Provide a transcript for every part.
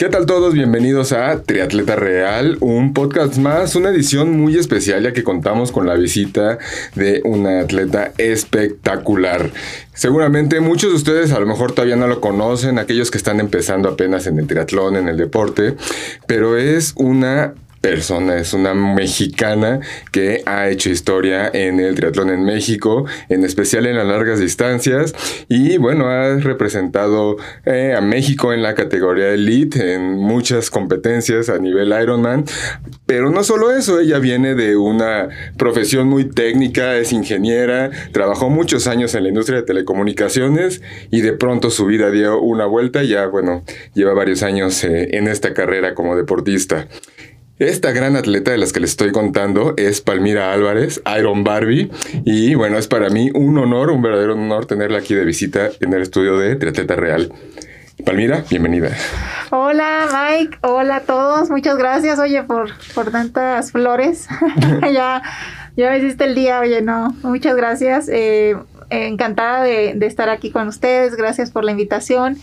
¿Qué tal todos? Bienvenidos a Triatleta Real, un podcast más, una edición muy especial ya que contamos con la visita de una atleta espectacular. Seguramente muchos de ustedes a lo mejor todavía no lo conocen, aquellos que están empezando apenas en el triatlón, en el deporte, pero es una persona, es una mexicana que ha hecho historia en el triatlón en México, en especial en las largas distancias, y bueno, ha representado eh, a México en la categoría elite en muchas competencias a nivel Ironman, pero no solo eso, ella viene de una profesión muy técnica, es ingeniera, trabajó muchos años en la industria de telecomunicaciones y de pronto su vida dio una vuelta, ya bueno, lleva varios años eh, en esta carrera como deportista. Esta gran atleta de las que les estoy contando es Palmira Álvarez, Iron Barbie, y bueno, es para mí un honor, un verdadero honor tenerla aquí de visita en el estudio de Triatleta Real. Palmira, bienvenida. Hola Mike, hola a todos, muchas gracias, oye, por, por tantas flores. ya, ya me hiciste el día, oye, no, muchas gracias. Eh, encantada de, de estar aquí con ustedes, gracias por la invitación.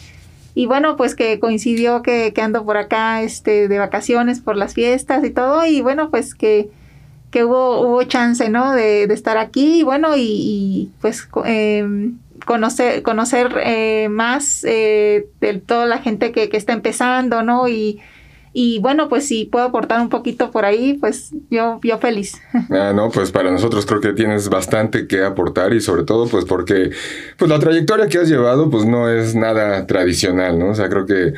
Y bueno, pues que coincidió que, que, ando por acá este, de vacaciones por las fiestas y todo. Y bueno, pues que, que hubo, hubo chance, ¿no? De, de estar aquí. Y bueno, y, pues eh, conocer, conocer eh, más eh, de toda la gente que, que está empezando, ¿no? Y, y bueno, pues si puedo aportar un poquito por ahí, pues yo, yo feliz. Ah, no, pues para nosotros creo que tienes bastante que aportar y sobre todo pues porque pues la trayectoria que has llevado pues no es nada tradicional, ¿no? O sea, creo que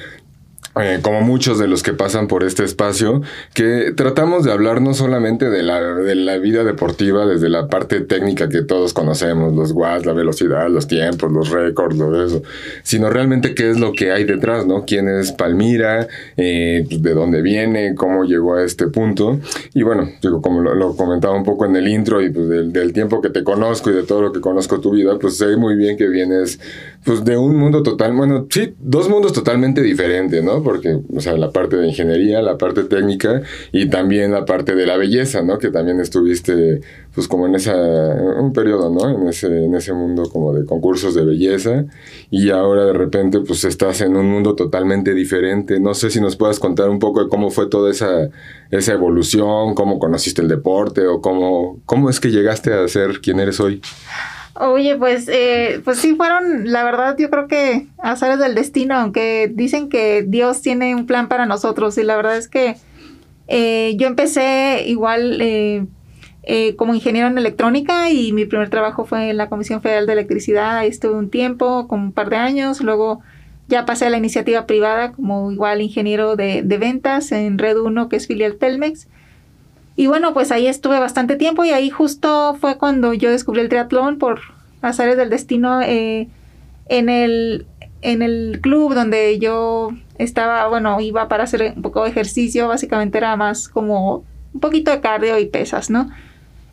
eh, como muchos de los que pasan por este espacio, que tratamos de hablar no solamente de la, de la vida deportiva desde la parte técnica que todos conocemos, los watts, la velocidad, los tiempos, los récords, todo eso, sino realmente qué es lo que hay detrás, ¿no? ¿Quién es Palmira? Eh, pues, ¿De dónde viene? ¿Cómo llegó a este punto? Y bueno, digo, como lo, lo comentaba un poco en el intro y pues del, del, tiempo que te conozco y de todo lo que conozco tu vida, pues sé muy bien que vienes pues de un mundo total, bueno, sí, dos mundos totalmente diferentes, ¿no? Porque, o sea, la parte de ingeniería, la parte técnica y también la parte de la belleza, ¿no? Que también estuviste, pues como en esa, un periodo, ¿no? En ese, en ese mundo como de concursos de belleza y ahora de repente, pues estás en un mundo totalmente diferente. No sé si nos puedas contar un poco de cómo fue toda esa, esa evolución, cómo conociste el deporte o cómo, cómo es que llegaste a ser quien eres hoy. Oye, pues, eh, pues sí fueron, la verdad, yo creo que azares del destino, aunque dicen que Dios tiene un plan para nosotros y la verdad es que eh, yo empecé igual eh, eh, como ingeniero en electrónica y mi primer trabajo fue en la Comisión Federal de Electricidad, ahí estuve un tiempo, como un par de años, luego ya pasé a la iniciativa privada como igual ingeniero de, de ventas en Red 1, que es filial Telmex. Y bueno, pues ahí estuve bastante tiempo y ahí justo fue cuando yo descubrí el triatlón por azares del destino eh, en, el, en el club donde yo estaba, bueno, iba para hacer un poco de ejercicio, básicamente era más como un poquito de cardio y pesas, ¿no?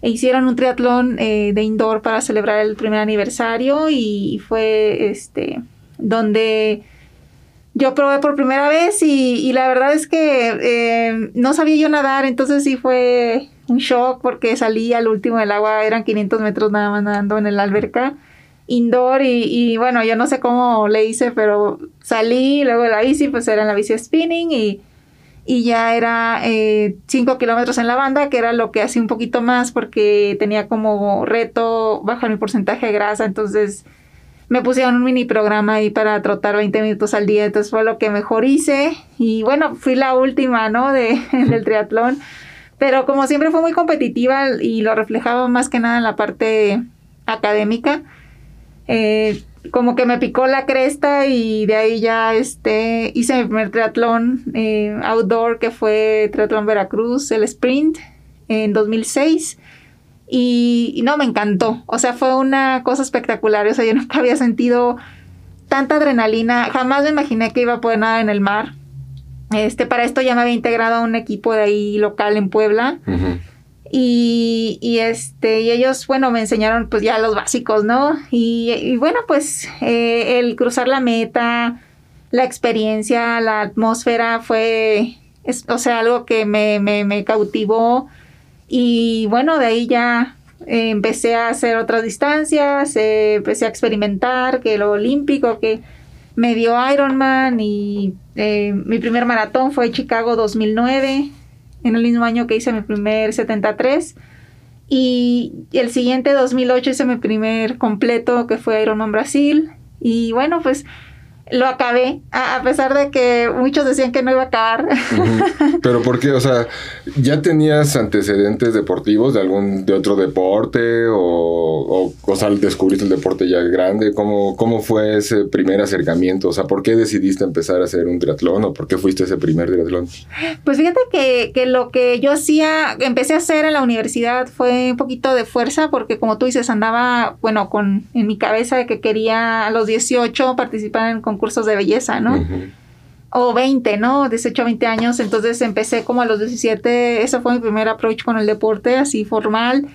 E hicieron un triatlón eh, de indoor para celebrar el primer aniversario y fue este donde yo probé por primera vez y, y la verdad es que eh, no sabía yo nadar, entonces sí fue un shock porque salí al último del agua, eran 500 metros nada más nadando en el alberca indoor y, bueno, yo no sé cómo le hice, pero salí, luego de la bici, pues era en la bici spinning y, y ya era 5 eh, kilómetros en la banda, que era lo que hacía un poquito más porque tenía como reto bajar mi porcentaje de grasa, entonces me pusieron un mini programa ahí para trotar 20 minutos al día, entonces fue lo que mejor hice. Y bueno, fui la última, ¿no? De, del triatlón, pero como siempre fue muy competitiva y lo reflejaba más que nada en la parte académica, eh, como que me picó la cresta y de ahí ya este, hice mi primer triatlón eh, outdoor que fue Triatlón Veracruz, el sprint en 2006 y, y, no, me encantó. O sea, fue una cosa espectacular. O sea, yo nunca había sentido tanta adrenalina. Jamás me imaginé que iba a poder nadar en el mar. Este, para esto ya me había integrado a un equipo de ahí local en Puebla. Uh -huh. Y, y, este, y ellos, bueno, me enseñaron pues ya los básicos, ¿no? Y, y bueno, pues eh, el cruzar la meta, la experiencia, la atmósfera fue, es, o sea, algo que me, me, me cautivó y bueno, de ahí ya eh, empecé a hacer otras distancias, eh, empecé a experimentar que lo olímpico, que medio Ironman y eh, mi primer maratón fue Chicago 2009, en el mismo año que hice mi primer 73. Y el siguiente 2008 hice mi primer completo que fue Ironman Brasil. Y bueno, pues lo acabé, a, pesar de que muchos decían que no iba a acabar. Pero ¿por qué? O sea, ¿ya tenías antecedentes deportivos de algún, de otro deporte? O, o, sea, descubriste el deporte ya grande. ¿Cómo, ¿Cómo fue ese primer acercamiento? O sea, ¿por qué decidiste empezar a hacer un triatlón? ¿O por qué fuiste ese primer triatlón? Pues fíjate que, que lo que yo hacía, empecé a hacer en la universidad fue un poquito de fuerza, porque como tú dices, andaba, bueno, con en mi cabeza de que quería a los 18 participar en concursos de belleza, ¿no? O 20, ¿no? 18 a 20 años. Entonces empecé como a los 17. Ese fue mi primer approach con el deporte, así formal.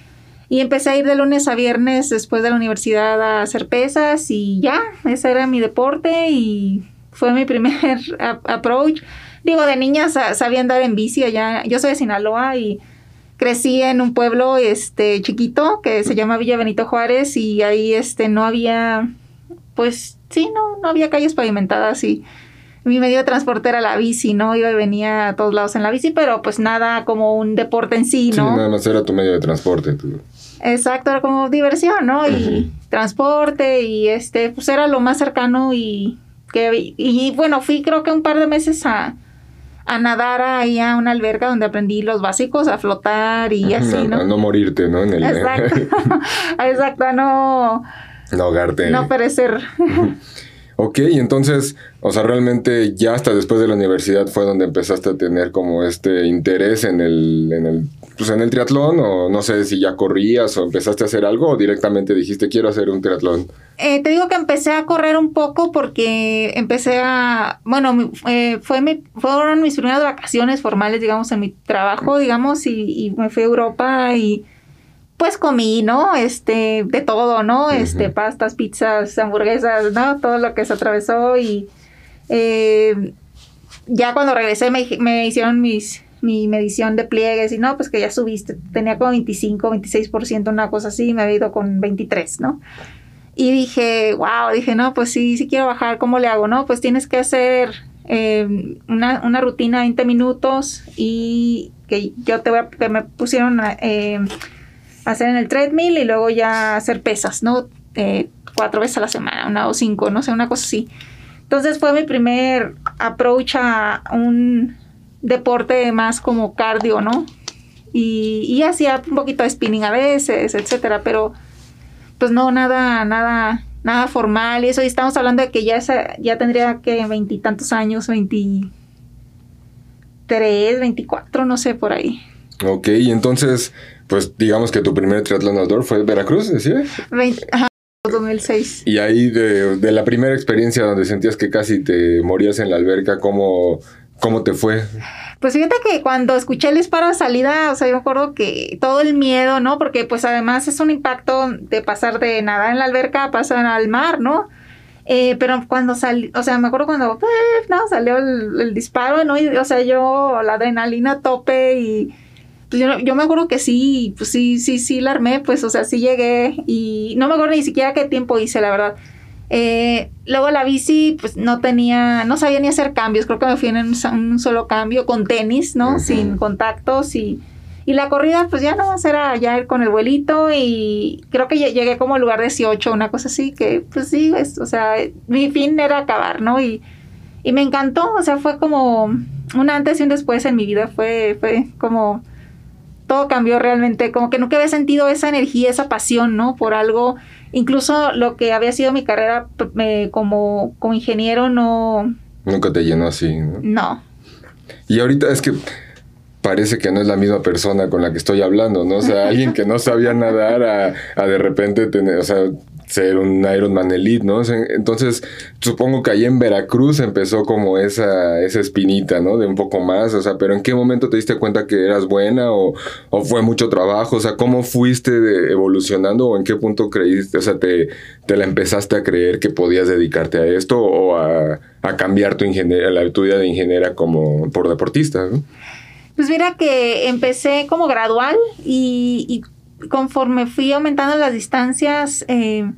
Y empecé a ir de lunes a viernes después de la universidad a hacer pesas y ya, ese era mi deporte y fue mi primer approach. Digo, de niña sabía andar en bici allá. Yo soy de Sinaloa y crecí en un pueblo este chiquito que se llama Villa Benito Juárez y ahí este no había pues sí, no, no había calles pavimentadas y mi medio de transporte era la bici, ¿no? Iba y venía a todos lados en la bici, pero pues nada como un deporte en sí, ¿no? Sí, nada más era tu medio de transporte. Exacto, era como diversión, ¿no? Y transporte y este, pues era lo más cercano y que, y, bueno, fui creo que un par de meses a, a nadar ahí a una alberca donde aprendí los básicos, a flotar y así, ¿no? A no morirte, ¿no? En el... Exacto, no no ahogarte. No perecer. ok, entonces, o sea, realmente ya hasta después de la universidad fue donde empezaste a tener como este interés en el, en el, pues en el triatlón, o no sé si ya corrías o empezaste a hacer algo, o directamente dijiste quiero hacer un triatlón. Eh, te digo que empecé a correr un poco porque empecé a, bueno, eh, fue mi, fueron mis primeras vacaciones formales, digamos, en mi trabajo, digamos, y, y me fui a Europa y pues comí, ¿no? Este, de todo, ¿no? Este, pastas, pizzas, hamburguesas, ¿no? Todo lo que se atravesó y eh, ya cuando regresé me, hicieron mis, mi medición de pliegues y no, pues que ya subiste, tenía como 25, 26%, una cosa así, y me había ido con 23, ¿no? Y dije, wow, dije, no, pues sí, sí quiero bajar, ¿cómo le hago? No, pues tienes que hacer eh, una, una, rutina de 20 minutos y que yo te voy a, que me pusieron... Eh, hacer en el treadmill y luego ya hacer pesas, ¿no? Eh, cuatro veces a la semana, una o cinco, no sé, una cosa así. Entonces fue mi primer approach a un deporte más como cardio, ¿no? Y, y hacía un poquito de spinning a veces, etcétera, pero pues no, nada, nada, nada formal y eso. Y estamos hablando de que ya, esa, ya tendría que veintitantos años, veintitrés, veinticuatro, no sé, por ahí. Ok, entonces pues digamos que tu primer triatlón outdoor fue Veracruz, ¿decías? 2006. Y ahí de, la primera experiencia donde sentías que casi te morías en la alberca, ¿cómo, cómo te fue? Pues fíjate que cuando escuché el disparo de salida, o sea, yo me acuerdo que todo el miedo, ¿no? Porque pues además es un impacto de pasar de nadar en la alberca a pasar al mar, ¿no? Eh, pero cuando salió, o sea, me acuerdo cuando, eh, no, salió el, el, disparo, ¿no? Y, o sea, yo la adrenalina tope y yo, yo, me acuerdo que sí, pues sí, sí, sí la armé, pues, o sea, sí llegué y no me acuerdo ni siquiera qué tiempo hice, la verdad. Eh, luego la bici, pues no tenía, no sabía ni hacer cambios, creo que me fui en un, solo cambio con tenis, ¿no? Sin contactos y, y la corrida, pues ya no, era ya ir con el vuelito y creo que llegué como al lugar 18, una cosa así, que pues sí, o sea, mi fin era acabar, ¿no? Y, y me encantó, o sea, fue como un antes y un después en mi vida, fue, fue como todo cambió realmente, como que nunca había sentido esa energía, esa pasión, ¿no? Por algo, incluso lo que había sido mi carrera como, como ingeniero no... Nunca te llenó así, ¿no? No. Y ahorita es que parece que no es la misma persona con la que estoy hablando, ¿no? O sea, alguien que no sabía nadar a, a de repente tener, o sea, ser un Ironman Elite, ¿no? Entonces, supongo que ahí en Veracruz empezó como esa, esa espinita, ¿no? De un poco más, o sea, pero ¿en qué momento te diste cuenta que eras buena o, fue mucho trabajo? O sea, ¿cómo fuiste evolucionando o en qué punto creíste, o sea, te, te la empezaste a creer que podías dedicarte a esto o a, cambiar tu, la, tu vida de ingeniera como por deportista, ¿no? Pues mira que empecé como gradual y conforme fui aumentando las distancias, eh,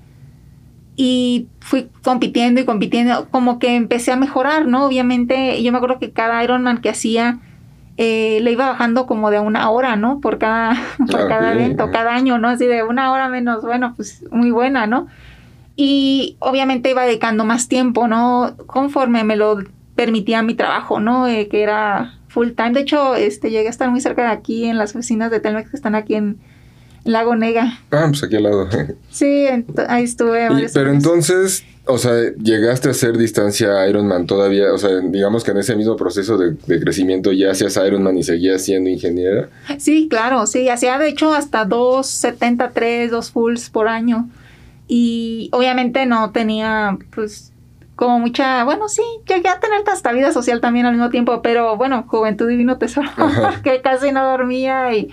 y fui compitiendo y compitiendo, como que empecé a mejorar, ¿no? Obviamente, yo me acuerdo que cada Ironman que hacía eh, le iba bajando como de una hora, ¿no? Por cada, por Ah, cada evento, cada año, ¿no? Así de una hora menos, bueno, pues muy buena, ¿no? Y obviamente iba dedicando más tiempo, ¿no? Conforme me lo permitía mi trabajo, ¿no? Eh, que era full time. De hecho, este, llegué a estar muy cerca de aquí, en las oficinas de Telmex que están aquí en Lago Nega. Ah, pues aquí al lado. Sí, ahí estuve. Y- pero años. entonces, o sea, llegaste a hacer distancia Ironman todavía, o sea, digamos que en ese mismo proceso de, de crecimiento ya hacías Ironman y seguías siendo ingeniera. Sí, claro, sí, hacía de hecho hasta 2.73, dos fulls por año. Y obviamente no tenía, pues, como mucha, bueno, sí, llegué a tener hasta vida social también al mismo tiempo, pero bueno, juventud divino tesoro, que casi no dormía y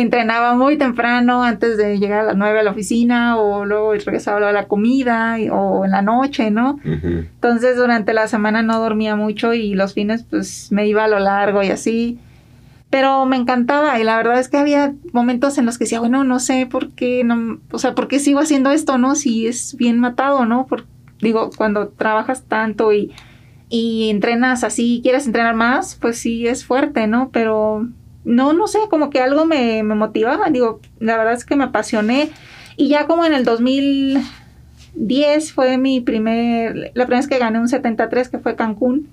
entrenaba muy temprano antes de llegar a las 9 a la oficina o luego regresaba a la comida y- o en la noche, ¿no? Entonces durante la semana no dormía mucho y los fines pues me iba a lo largo y así. Pero me encantaba y la verdad es que había momentos en los que decía, bueno, no sé por qué, no, o sea, por qué sigo haciendo esto, ¿no? Si es bien matado, ¿no? Por, digo, cuando trabajas tanto y, y entrenas así, quieres entrenar más, pues sí es fuerte, ¿no? Pero no, no sé, como que algo me, me motivaba, digo, la verdad es que me apasioné y ya como en el 2010 fue mi primer, la primera vez que gané un 73 que fue Cancún.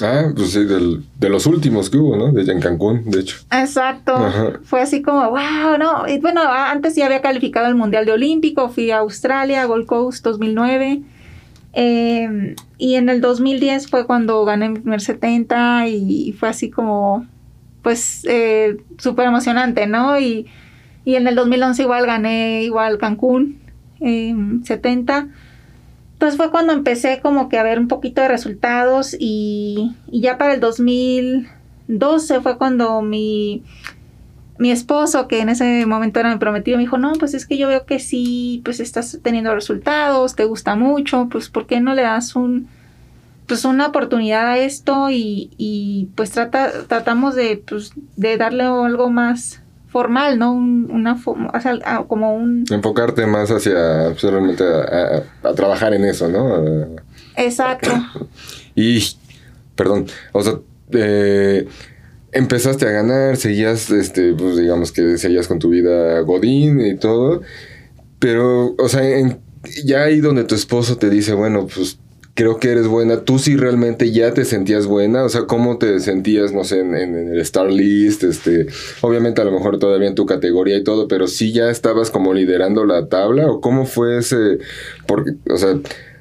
Ah, pues sí, del- de los últimos que hubo, ¿no? Desde en Cancún, de hecho. Exacto. Ajá. Fue así como, wow, no. Y bueno, antes ya había calificado el Mundial de Olímpico, fui a Australia, Gold Coast 2009. eh, y en el 2010 fue cuando gané mi primer 70 y fue así como, pues, eh, súper emocionante, ¿no? Y, y en el 2011 igual gané igual Cancún, eh, 70. Entonces fue cuando empecé como que a ver un poquito de resultados y, y ya para el 2012 fue cuando mi, mi esposo, que en ese momento era mi prometido, me dijo, no, pues es que yo veo que sí, pues estás teniendo resultados, te gusta mucho, pues ¿por qué no le das un, pues una oportunidad a esto y, y pues trata, tratamos de, pues, de darle algo más formal, ¿no? Un- una, fo- o sea, a- como un... Enfocarte más hacia, pues, realmente a, a- a trabajar en eso, ¿no? Exacto. Y, perdón, o sea, eh, empezaste a ganar, seguías, este, pues digamos que seguías con tu vida godín y todo, pero, o sea, en- ya ahí donde tu esposo te dice, bueno, pues creo que eres buena, tú sí realmente ya te sentías buena, o sea, ¿cómo te sentías, no sé, en, en- en el Star List, este, obviamente a lo mejor todavía en tu categoría y todo, pero sí ya estabas como liderando la tabla, o cómo fue ese, porque, o sea,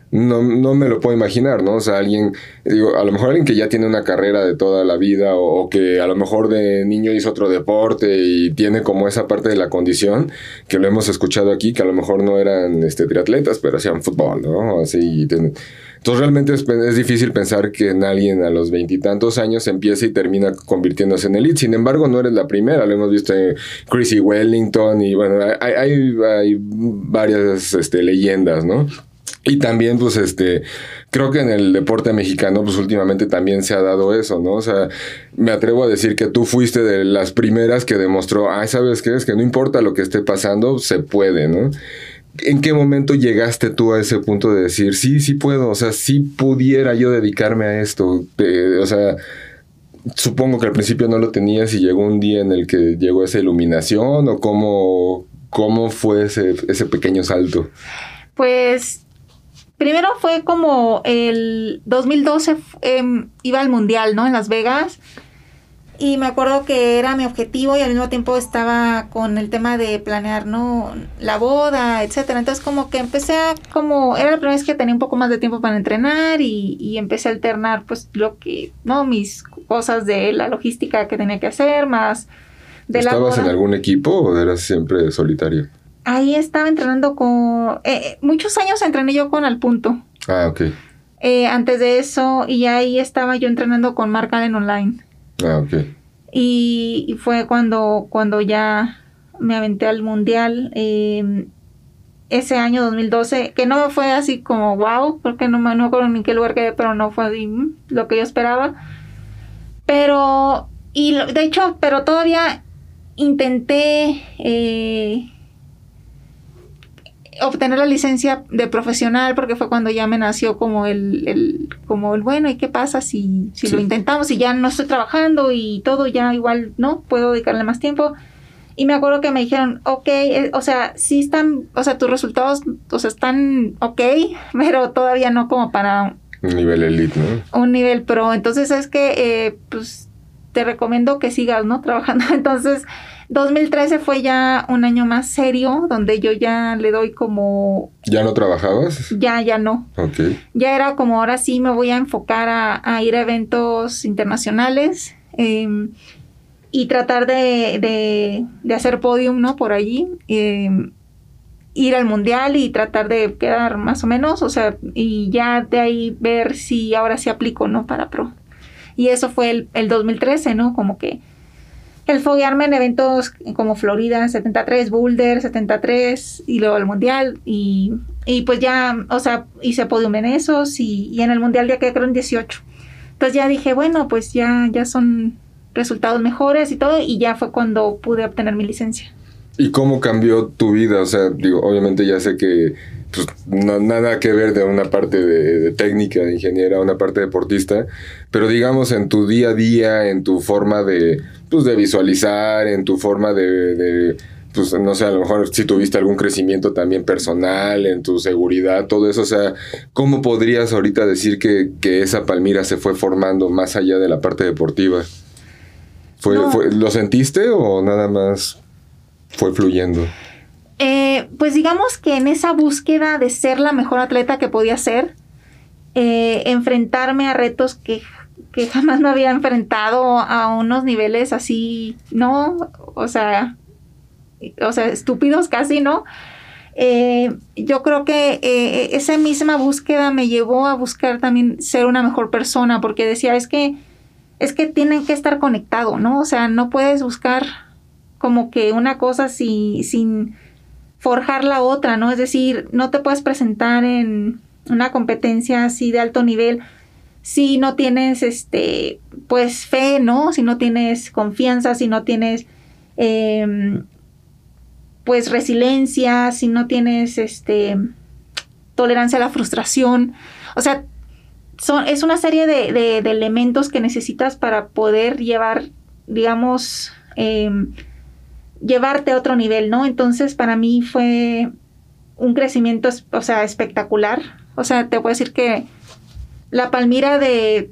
no, no me lo puedo imaginar, ¿no? O sea, alguien, digo, a lo mejor alguien que ya tiene una carrera de toda la vida o, que a lo mejor de niño hizo otro deporte y tiene como esa parte de la condición, que lo hemos escuchado aquí, que a lo mejor no eran este, triatletas, pero hacían fútbol, ¿no? Así, ten- entonces realmente es, es difícil pensar que en alguien a los veintitantos años empieza y termina convirtiéndose en elite. Sin embargo, no eres la primera. Lo hemos visto en Chrissy Wellington y bueno, hay, hay, hay varias este, leyendas, ¿no? Y también, pues, este, creo que en el deporte mexicano, pues, últimamente también se ha dado eso, ¿no? O sea, me atrevo a decir que tú fuiste de las primeras que demostró, ay, ¿sabes qué? Es que no importa lo que esté pasando, se puede, ¿no? ¿En qué momento llegaste tú a ese punto de decir, sí, sí puedo, o sea, sí pudiera yo dedicarme a esto? Eh, o sea, supongo que al principio no lo tenías y llegó un día en el que llegó esa iluminación o cómo, cómo fue ese, ese pequeño salto. Pues primero fue como el 2012 f- em, iba al mundial, ¿no? En Las Vegas. Y me acuerdo que era mi objetivo y al mismo tiempo estaba con el tema de planear, ¿no? La boda, etcétera. Entonces como que empecé a, como, era la primera vez que tenía un poco más de tiempo para entrenar y, y empecé a alternar pues lo que, ¿no? Mis cosas de la logística que tenía que hacer, más de la ¿Estabas boda. en algún equipo o eras siempre solitario? Ahí estaba entrenando con... eh, eh, muchos años entrené yo con Al Punto. Ah, ok. Eh, antes de eso, y ahí estaba yo entrenando con Mark Allen Online. Ah. Y, fue cuando, cuando ya me aventé al mundial. eh, ese año 2012, que no fue así como wow, porque no me no acuerdo ni qué lugar quedé, pero no fue mm, lo que yo esperaba. Pero, y de hecho, pero todavía intenté eh, obtener la licencia de profesional porque fue cuando ya me nació como el, el como el bueno y qué pasa si, si lo intentamos y ya no estoy trabajando y todo ya igual no puedo dedicarle más tiempo y me acuerdo que me dijeron ok eh, o sea sí están o sea tus resultados o sea están ok pero todavía no como para un nivel elite no un nivel pro. Entonces es que eh, pues te recomiendo que sigas no trabajando entonces 2013 fue ya un año más serio, donde yo ya le doy como... ¿Ya no trabajabas? Ya, ya no. Ok. Ya era como ahora sí me voy a enfocar a, ir a eventos internacionales em, y tratar de, de, hacer podium, ¿no? Por allí. Em, ir al mundial y tratar de quedar más o menos, o sea, y ya de ahí ver si ahora sí aplico, ¿no? Para pro. Y eso fue el, el 2013, ¿no? Como que el foguearme en eventos como Florida 73, Boulder 73 y luego el Mundial y, y pues ya, o sea, hice podium en esos y, y en el Mundial ya quedé creo en 18. Entonces ya dije, bueno, pues ya, ya son resultados mejores y todo y ya fue cuando pude obtener mi licencia. ¿Y cómo cambió tu vida? O sea, digo, obviamente ya sé que pues, no, nada que ver de una parte de, técnica, de ingeniera, una parte deportista, pero digamos en tu día a día, en tu forma de, pues, de visualizar, en tu forma de, pues no sé, a lo mejor si tuviste algún crecimiento también personal, en tu seguridad, todo eso, o sea, ¿cómo podrías ahorita decir que, que esa Palmira se fue formando más allá de la parte deportiva? ¿Fue, fue, ¿Lo sentiste o nada más fue fluyendo? Eh, pues digamos que en esa búsqueda de ser la mejor atleta que podía ser, eh, enfrentarme a retos que, jamás me había enfrentado a unos niveles así, ¿no? O sea, o sea, estúpidos casi, ¿no? Eh, yo creo que esa misma búsqueda me llevó a buscar también ser una mejor persona, porque decía, es que, es que tienen que estar conectados, ¿no? O sea, no puedes buscar como que una cosa sin forjar la otra, ¿no? Es decir, no te puedes presentar en una competencia así de alto nivel si no tienes, este, pues fe, ¿no? Si no tienes confianza, si no tienes, em, pues resiliencia, si no tienes, este, tolerancia a la frustración. O sea, son, es una serie de, de, elementos que necesitas para poder llevar, digamos, eh, llevarte a otro nivel, ¿no? Entonces para mí fue un crecimiento, o sea, espectacular. O sea, te puedo decir que la Palmira de,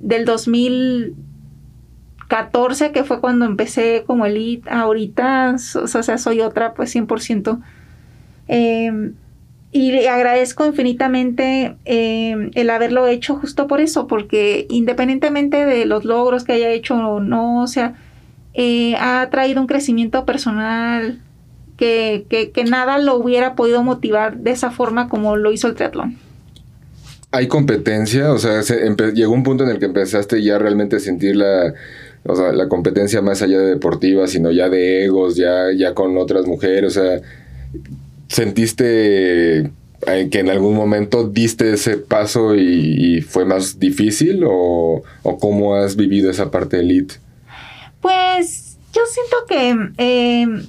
del 2014, que fue cuando empecé como elite, ahorita, o sea, soy otra, pues 100%. Eh, y le agradezco infinitamente em, el haberlo hecho justo por eso, porque independientemente de los logros que haya hecho o no, o sea, eh, ha traído un crecimiento personal que, que, nada lo hubiera podido motivar de esa forma como lo hizo el triatlón. ¿Hay competencia? O sea, llegó un punto en el que empezaste ya realmente a sentir la, o sea, la competencia más allá de deportiva, sino ya de egos, ya, ya con otras mujeres. O sea, ¿sentiste eh, que en algún momento diste ese paso y, fue más difícil? ¿O, ¿O, cómo has vivido esa parte elite? Pues yo siento que em,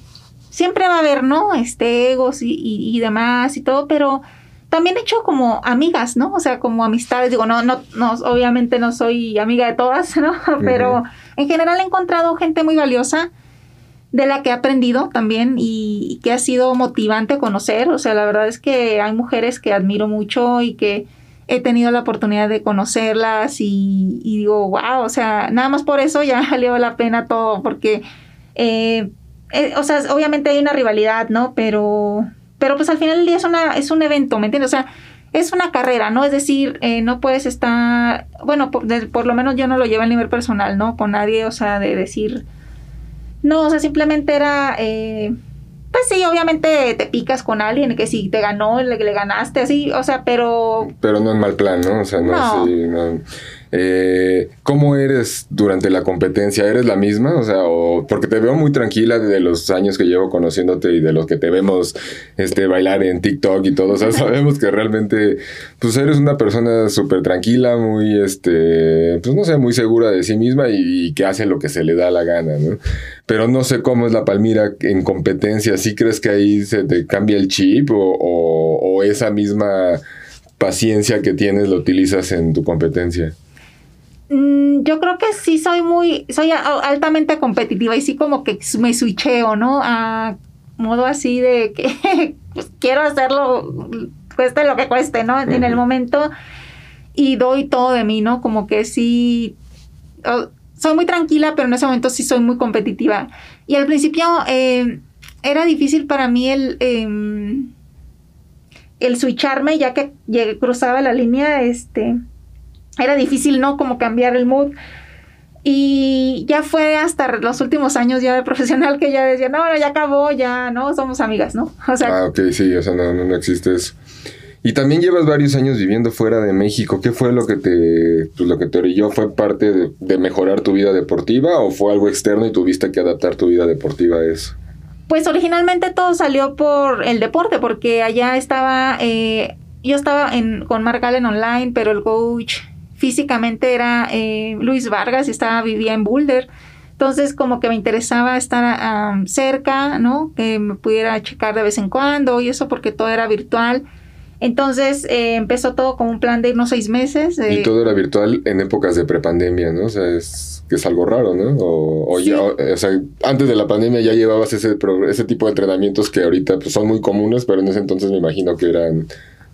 siempre va a haber, ¿no? Este, egos y, demás y todo, pero también he hecho como amigas, ¿no? O sea, como amistades. Digo, no, no, no obviamente no soy amiga de todas, ¿no? Pero en general he encontrado gente muy valiosa de la que he aprendido también y, que ha sido motivante conocer. O sea, la verdad es que hay mujeres que admiro mucho y que he tenido la oportunidad de conocerlas y, digo, wow, o sea, nada más por eso ya valió la pena todo, porque, eh, eh, o sea, obviamente hay una rivalidad, ¿no? Pero, pero pues al final del día es, una, es un evento, ¿me entiendes? O sea, es una carrera, ¿no? Es decir, eh, no puedes estar, bueno, por, por, lo menos yo no lo llevo a nivel personal, ¿no? Con nadie, o sea, de decir, no, o sea, simplemente era pues sí, obviamente te picas con alguien que si te ganó, le, le ganaste, así, o sea, pero... Pero no en mal plan, ¿no? O sea, no, no. Así, no. Eh, ¿Cómo eres durante la competencia? ¿Eres la misma? O sea, o, porque te veo muy tranquila de los años que llevo conociéndote y de los que te vemos este, bailar en TikTok y todo. O sea, sabemos que realmente, pues eres una persona súper tranquila, muy, este, pues no sé, muy segura de sí misma y, que hace lo que se le da la gana, ¿no? Pero no sé cómo es la Palmira en competencia. ¿Sí crees que ahí se te cambia el chip o o esa misma paciencia que tienes lo utilizas en tu competencia? Mm, yo creo que sí soy muy, soy altamente competitiva y sí como que me switcheo, ¿no? A modo así de que pues, quiero hacerlo, cueste lo que cueste, ¿no? En el momento y doy todo de mí, ¿no? Como que sí, soy muy tranquila, pero en ese momento sí soy muy competitiva. Y al principio eh, era difícil para mí el... Em, el switcharme ya que cruzaba la línea, este, era difícil, ¿no? Como cambiar el mood. Y ya fue hasta los últimos años ya de profesional que ya decía, no, ya acabó, ya, no, somos amigas, ¿no? O sea, ah, ok, sí, o sea, no, no, existe eso. Y también llevas varios años viviendo fuera de México. ¿Qué fue lo que te, pues lo que te orilló? ¿Fue parte de, de, mejorar tu vida deportiva o fue algo externo y tuviste que adaptar tu vida deportiva a eso? Pues originalmente todo salió por el deporte, porque allá estaba, eh, yo estaba en, con Mark Allen online, pero el coach físicamente era eh, Luis Vargas y estaba, vivía en Boulder. Entonces como que me interesaba estar cerca, ¿no? Que me pudiera checar de vez en cuando y eso porque todo era virtual. Entonces eh, empezó todo como un plan de irnos seis meses. y todo era virtual en épocas de prepandemia, ¿no? O sea, es que es algo raro, ¿no? O, ya, o, sea, antes de la pandemia ya llevabas ese, ese tipo de entrenamientos que ahorita pues, son muy comunes, pero en ese entonces me imagino que eran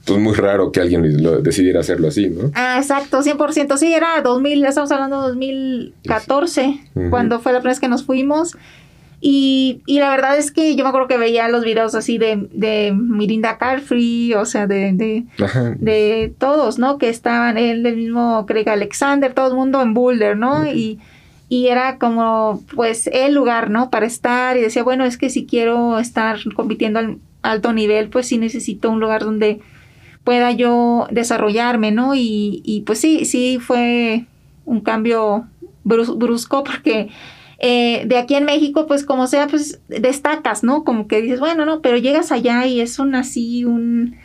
pues muy raro que alguien lo decidiera hacerlo así, ¿no? Ah, exacto, 100%. Sí, era 2000, estamos hablando de 2014, cuando fue la primera vez que nos fuimos. Y, y, la verdad es que yo me acuerdo que veía los videos así de, de Mirinda Carfree, o sea, de, de, de, todos, ¿no? Que estaban, él, el mismo Craig Alexander, todo el mundo en Boulder, ¿no? Y, y era como, pues, el lugar, ¿no? Para estar. Y decía, bueno, es que si quiero estar compitiendo al alto nivel, pues sí necesito un lugar donde pueda yo desarrollarme, ¿no? Y, y pues sí, sí fue un cambio brusco porque eh, de aquí en México, pues como sea, pues destacas, ¿no? Como que dices, bueno, no, pero llegas allá y es un así, un,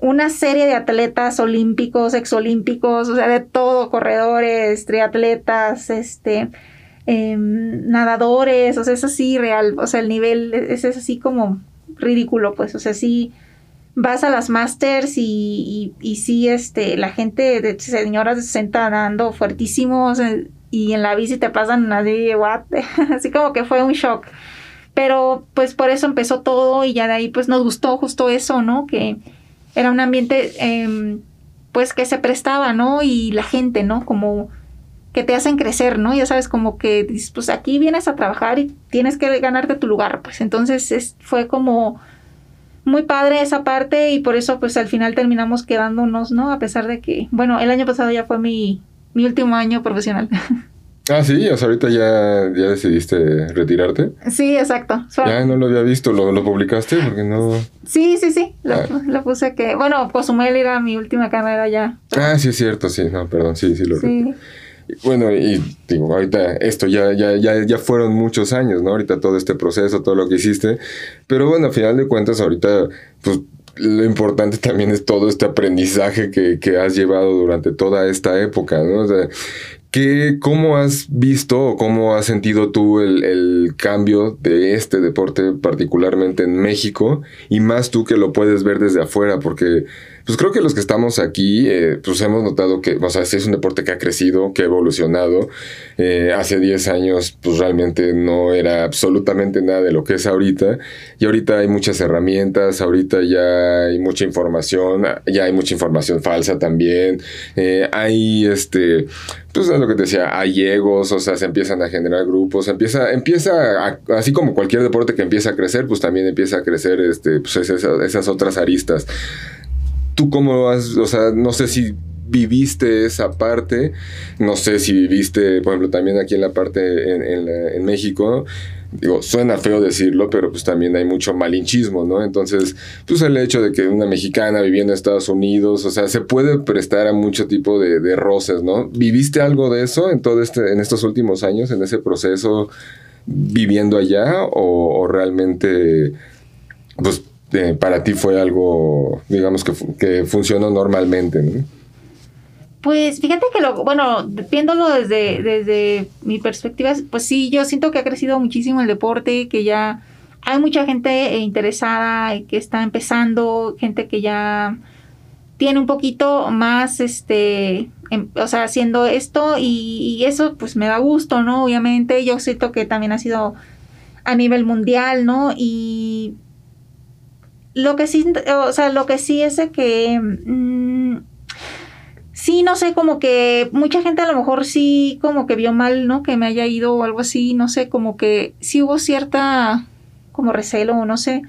una serie de atletas olímpicos, exolímpicos, o sea, de todo, corredores, triatletas, este, em, nadadores, o sea, es así real, o sea, el nivel es, es así como ridículo, pues, o sea, sí vas a las masters y, y, sí, este, la gente de señoras de 60 dando fuertísimos y en la bici te pasan así, what? así como que fue un shock. Pero pues por eso empezó todo y ya de ahí pues nos gustó justo eso, ¿no? Que era un ambiente em, pues que se prestaba, ¿no? Y la gente, ¿no? Como que te hacen crecer, ¿no? Ya sabes, como que pues aquí vienes a trabajar y tienes que ganarte tu lugar, pues entonces es, fue como muy padre esa parte y por eso pues al final terminamos quedándonos, ¿no? A pesar de que, bueno, el año pasado ya fue mi, mi último año profesional. Ah, sí, o sea, ahorita ya, ya decidiste retirarte. Sí, exacto. Ya no lo había visto, ¿lo, lo publicaste? Porque no... Sí, sí, sí, lo, ah. puse que... Bueno, Cozumel era mi última carrera ya. Ah, sí, es cierto, sí, no, perdón, sí, sí lo sí. Bueno, y digo, ahorita esto ya, ya, ya, ya fueron muchos años, ¿no? Ahorita todo este proceso, todo lo que hiciste. Pero bueno, a final de cuentas, ahorita, pues lo importante también es todo este aprendizaje que, que has llevado durante toda esta época, ¿no? O sea, ¿Qué, ¿Cómo has visto o cómo has sentido tú el, el, cambio de este deporte, particularmente en México, y más tú que lo puedes ver desde afuera? Porque pues creo que los que estamos aquí, eh, pues hemos notado que, o sea, es un deporte que ha crecido, que ha evolucionado. Eh, hace 10 años, pues realmente no era absolutamente nada de lo que es ahorita. Y ahorita hay muchas herramientas, ahorita ya hay mucha información, ya hay mucha información falsa también. Eh, hay, este, pues es lo que te decía, hay egos, o sea, se empiezan a generar grupos, empieza, empieza, así como cualquier deporte que empieza a crecer, pues también empieza a crecer, este, pues esas otras aristas. ¿Tú cómo has, o sea, no sé si viviste esa parte, no sé si viviste, por ejemplo, también aquí en la parte en, México, digo, suena feo decirlo, pero pues también hay mucho malinchismo, ¿no? Entonces, pues el hecho de que una mexicana viviendo en Estados Unidos, o sea, se puede prestar a mucho tipo de, de roces, ¿no? ¿Viviste algo de eso en todo este, en estos últimos años, en ese proceso viviendo allá, o, o realmente, pues para ti fue algo, digamos, que, que funcionó normalmente, ¿no? Pues fíjate que lo, bueno, viéndolo desde, desde mi perspectiva, pues sí, yo siento que ha crecido muchísimo el deporte, que ya hay mucha gente interesada que está empezando, gente que ya tiene un poquito más, este, em, o sea, haciendo esto y, eso pues me da gusto, ¿no? Obviamente yo siento que también ha sido a nivel mundial, ¿no? Y lo que sí, o sea, lo que sí es de que... Mm, sí, no sé, como que mucha gente a lo mejor sí como que vio mal, ¿no? Que me haya ido o algo así, no sé, como que sí hubo cierta como recelo o no sé.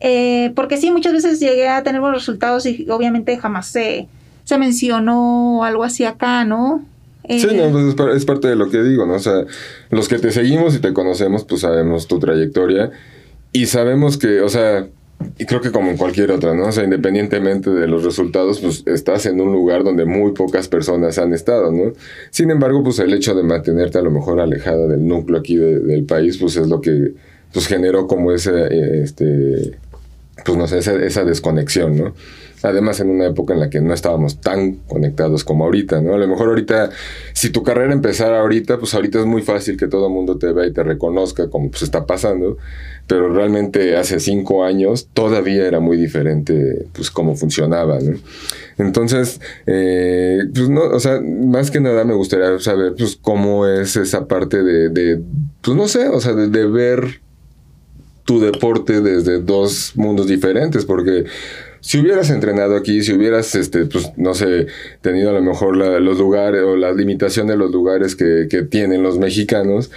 Eh, porque sí, muchas veces llegué a tener buenos resultados y obviamente jamás se, se mencionó algo así acá, ¿no? sí, no, eh, pues es, parte de lo que digo, ¿no? O sea, los que te seguimos y te conocemos, pues sabemos tu trayectoria y sabemos que, o sea, y creo que como en cualquier otra, ¿no? O sea, independientemente de los resultados, pues estás en un lugar donde muy pocas personas han estado, ¿no? Sin embargo, pues el hecho de mantenerte a lo mejor alejada del núcleo aquí del país, pues es lo que pues generó como ese, eh, este, pues no sé, esa, desconexión, ¿no? Además, en una época en la que no estábamos tan conectados como ahorita, ¿no? A lo mejor ahorita, si tu carrera empezara ahorita, pues ahorita es muy fácil que todo el mundo te vea y te reconozca como pues está pasando, pero realmente hace cinco años todavía era muy diferente, pues cómo funcionaba, ¿no? Entonces, eh, pues no, o sea, más que nada me gustaría saber, pues, cómo es esa parte de, de pues no sé, o sea, de ver tu deporte desde dos mundos diferentes, porque si hubieras entrenado aquí, si hubieras, este, pues, no sé, tenido a lo mejor los lugares o la limitación de los lugares que, que tienen los mexicanos,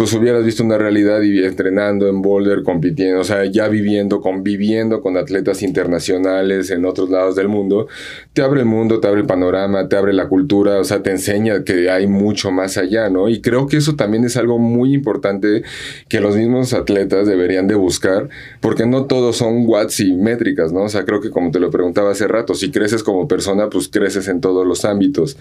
pues hubieras visto una realidad y entrenando en boulder, compitiendo, o sea, ya viviendo, conviviendo con atletas internacionales en otros lados del mundo, te abre el mundo, te abre el panorama, te abre la cultura, o sea, te enseña que hay mucho más allá, ¿no? Y creo que eso también es algo muy importante que los mismos atletas deberían de buscar, porque no todos son watts y métricas, ¿no? O sea, creo que como te lo preguntaba hace rato, si creces como persona, pues creces en todos los ámbitos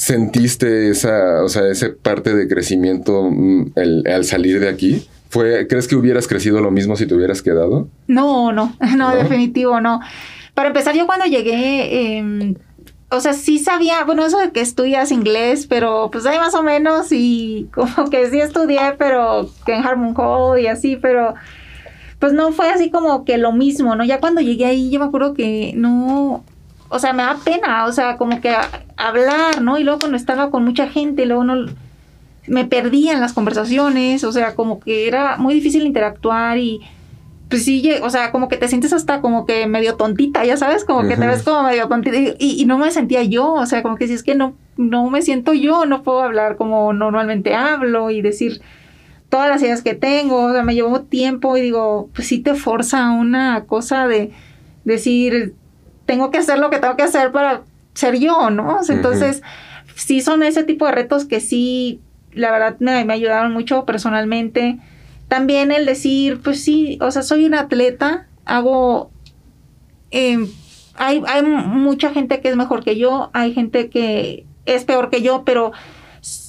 sentiste esa, o sea, esa parte de crecimiento mm, al salir de aquí? ¿Fue, ¿Crees que hubieras crecido lo mismo si te hubieras quedado? No, no, no, definitivo no. Para empezar, yo cuando llegué, em, o sea, sí sabía, bueno, eso de que estudias inglés, pero pues ahí más o menos y como que sí estudié, pero que en Harmon Hall y así, pero pues no fue así como que lo mismo, ¿no? Ya cuando llegué ahí, yo me acuerdo que no, o sea, me da pena, o sea, como que hablar, ¿no? Y luego cuando estaba con mucha gente, luego no me perdía en las conversaciones, o sea, como que era muy difícil interactuar y pues sí, o sea, como que te sientes hasta como que medio tontita, ya sabes, como que te ves como medio tontita y, no me sentía yo, o sea, como que si es que no, no me siento yo, no puedo hablar como normalmente hablo y decir todas las ideas que tengo, o sea, me llevó tiempo y digo, pues sí te forza una cosa de decir, tengo que hacer lo que tengo que hacer para ser yo, ¿no? entonces, sí son ese tipo de retos que sí, la verdad, me, me ayudaron mucho personalmente. También el decir, pues sí, o sea, soy un atleta, hago... Em, hay, hay mucha gente que es mejor que yo, hay gente que es peor que yo, pero,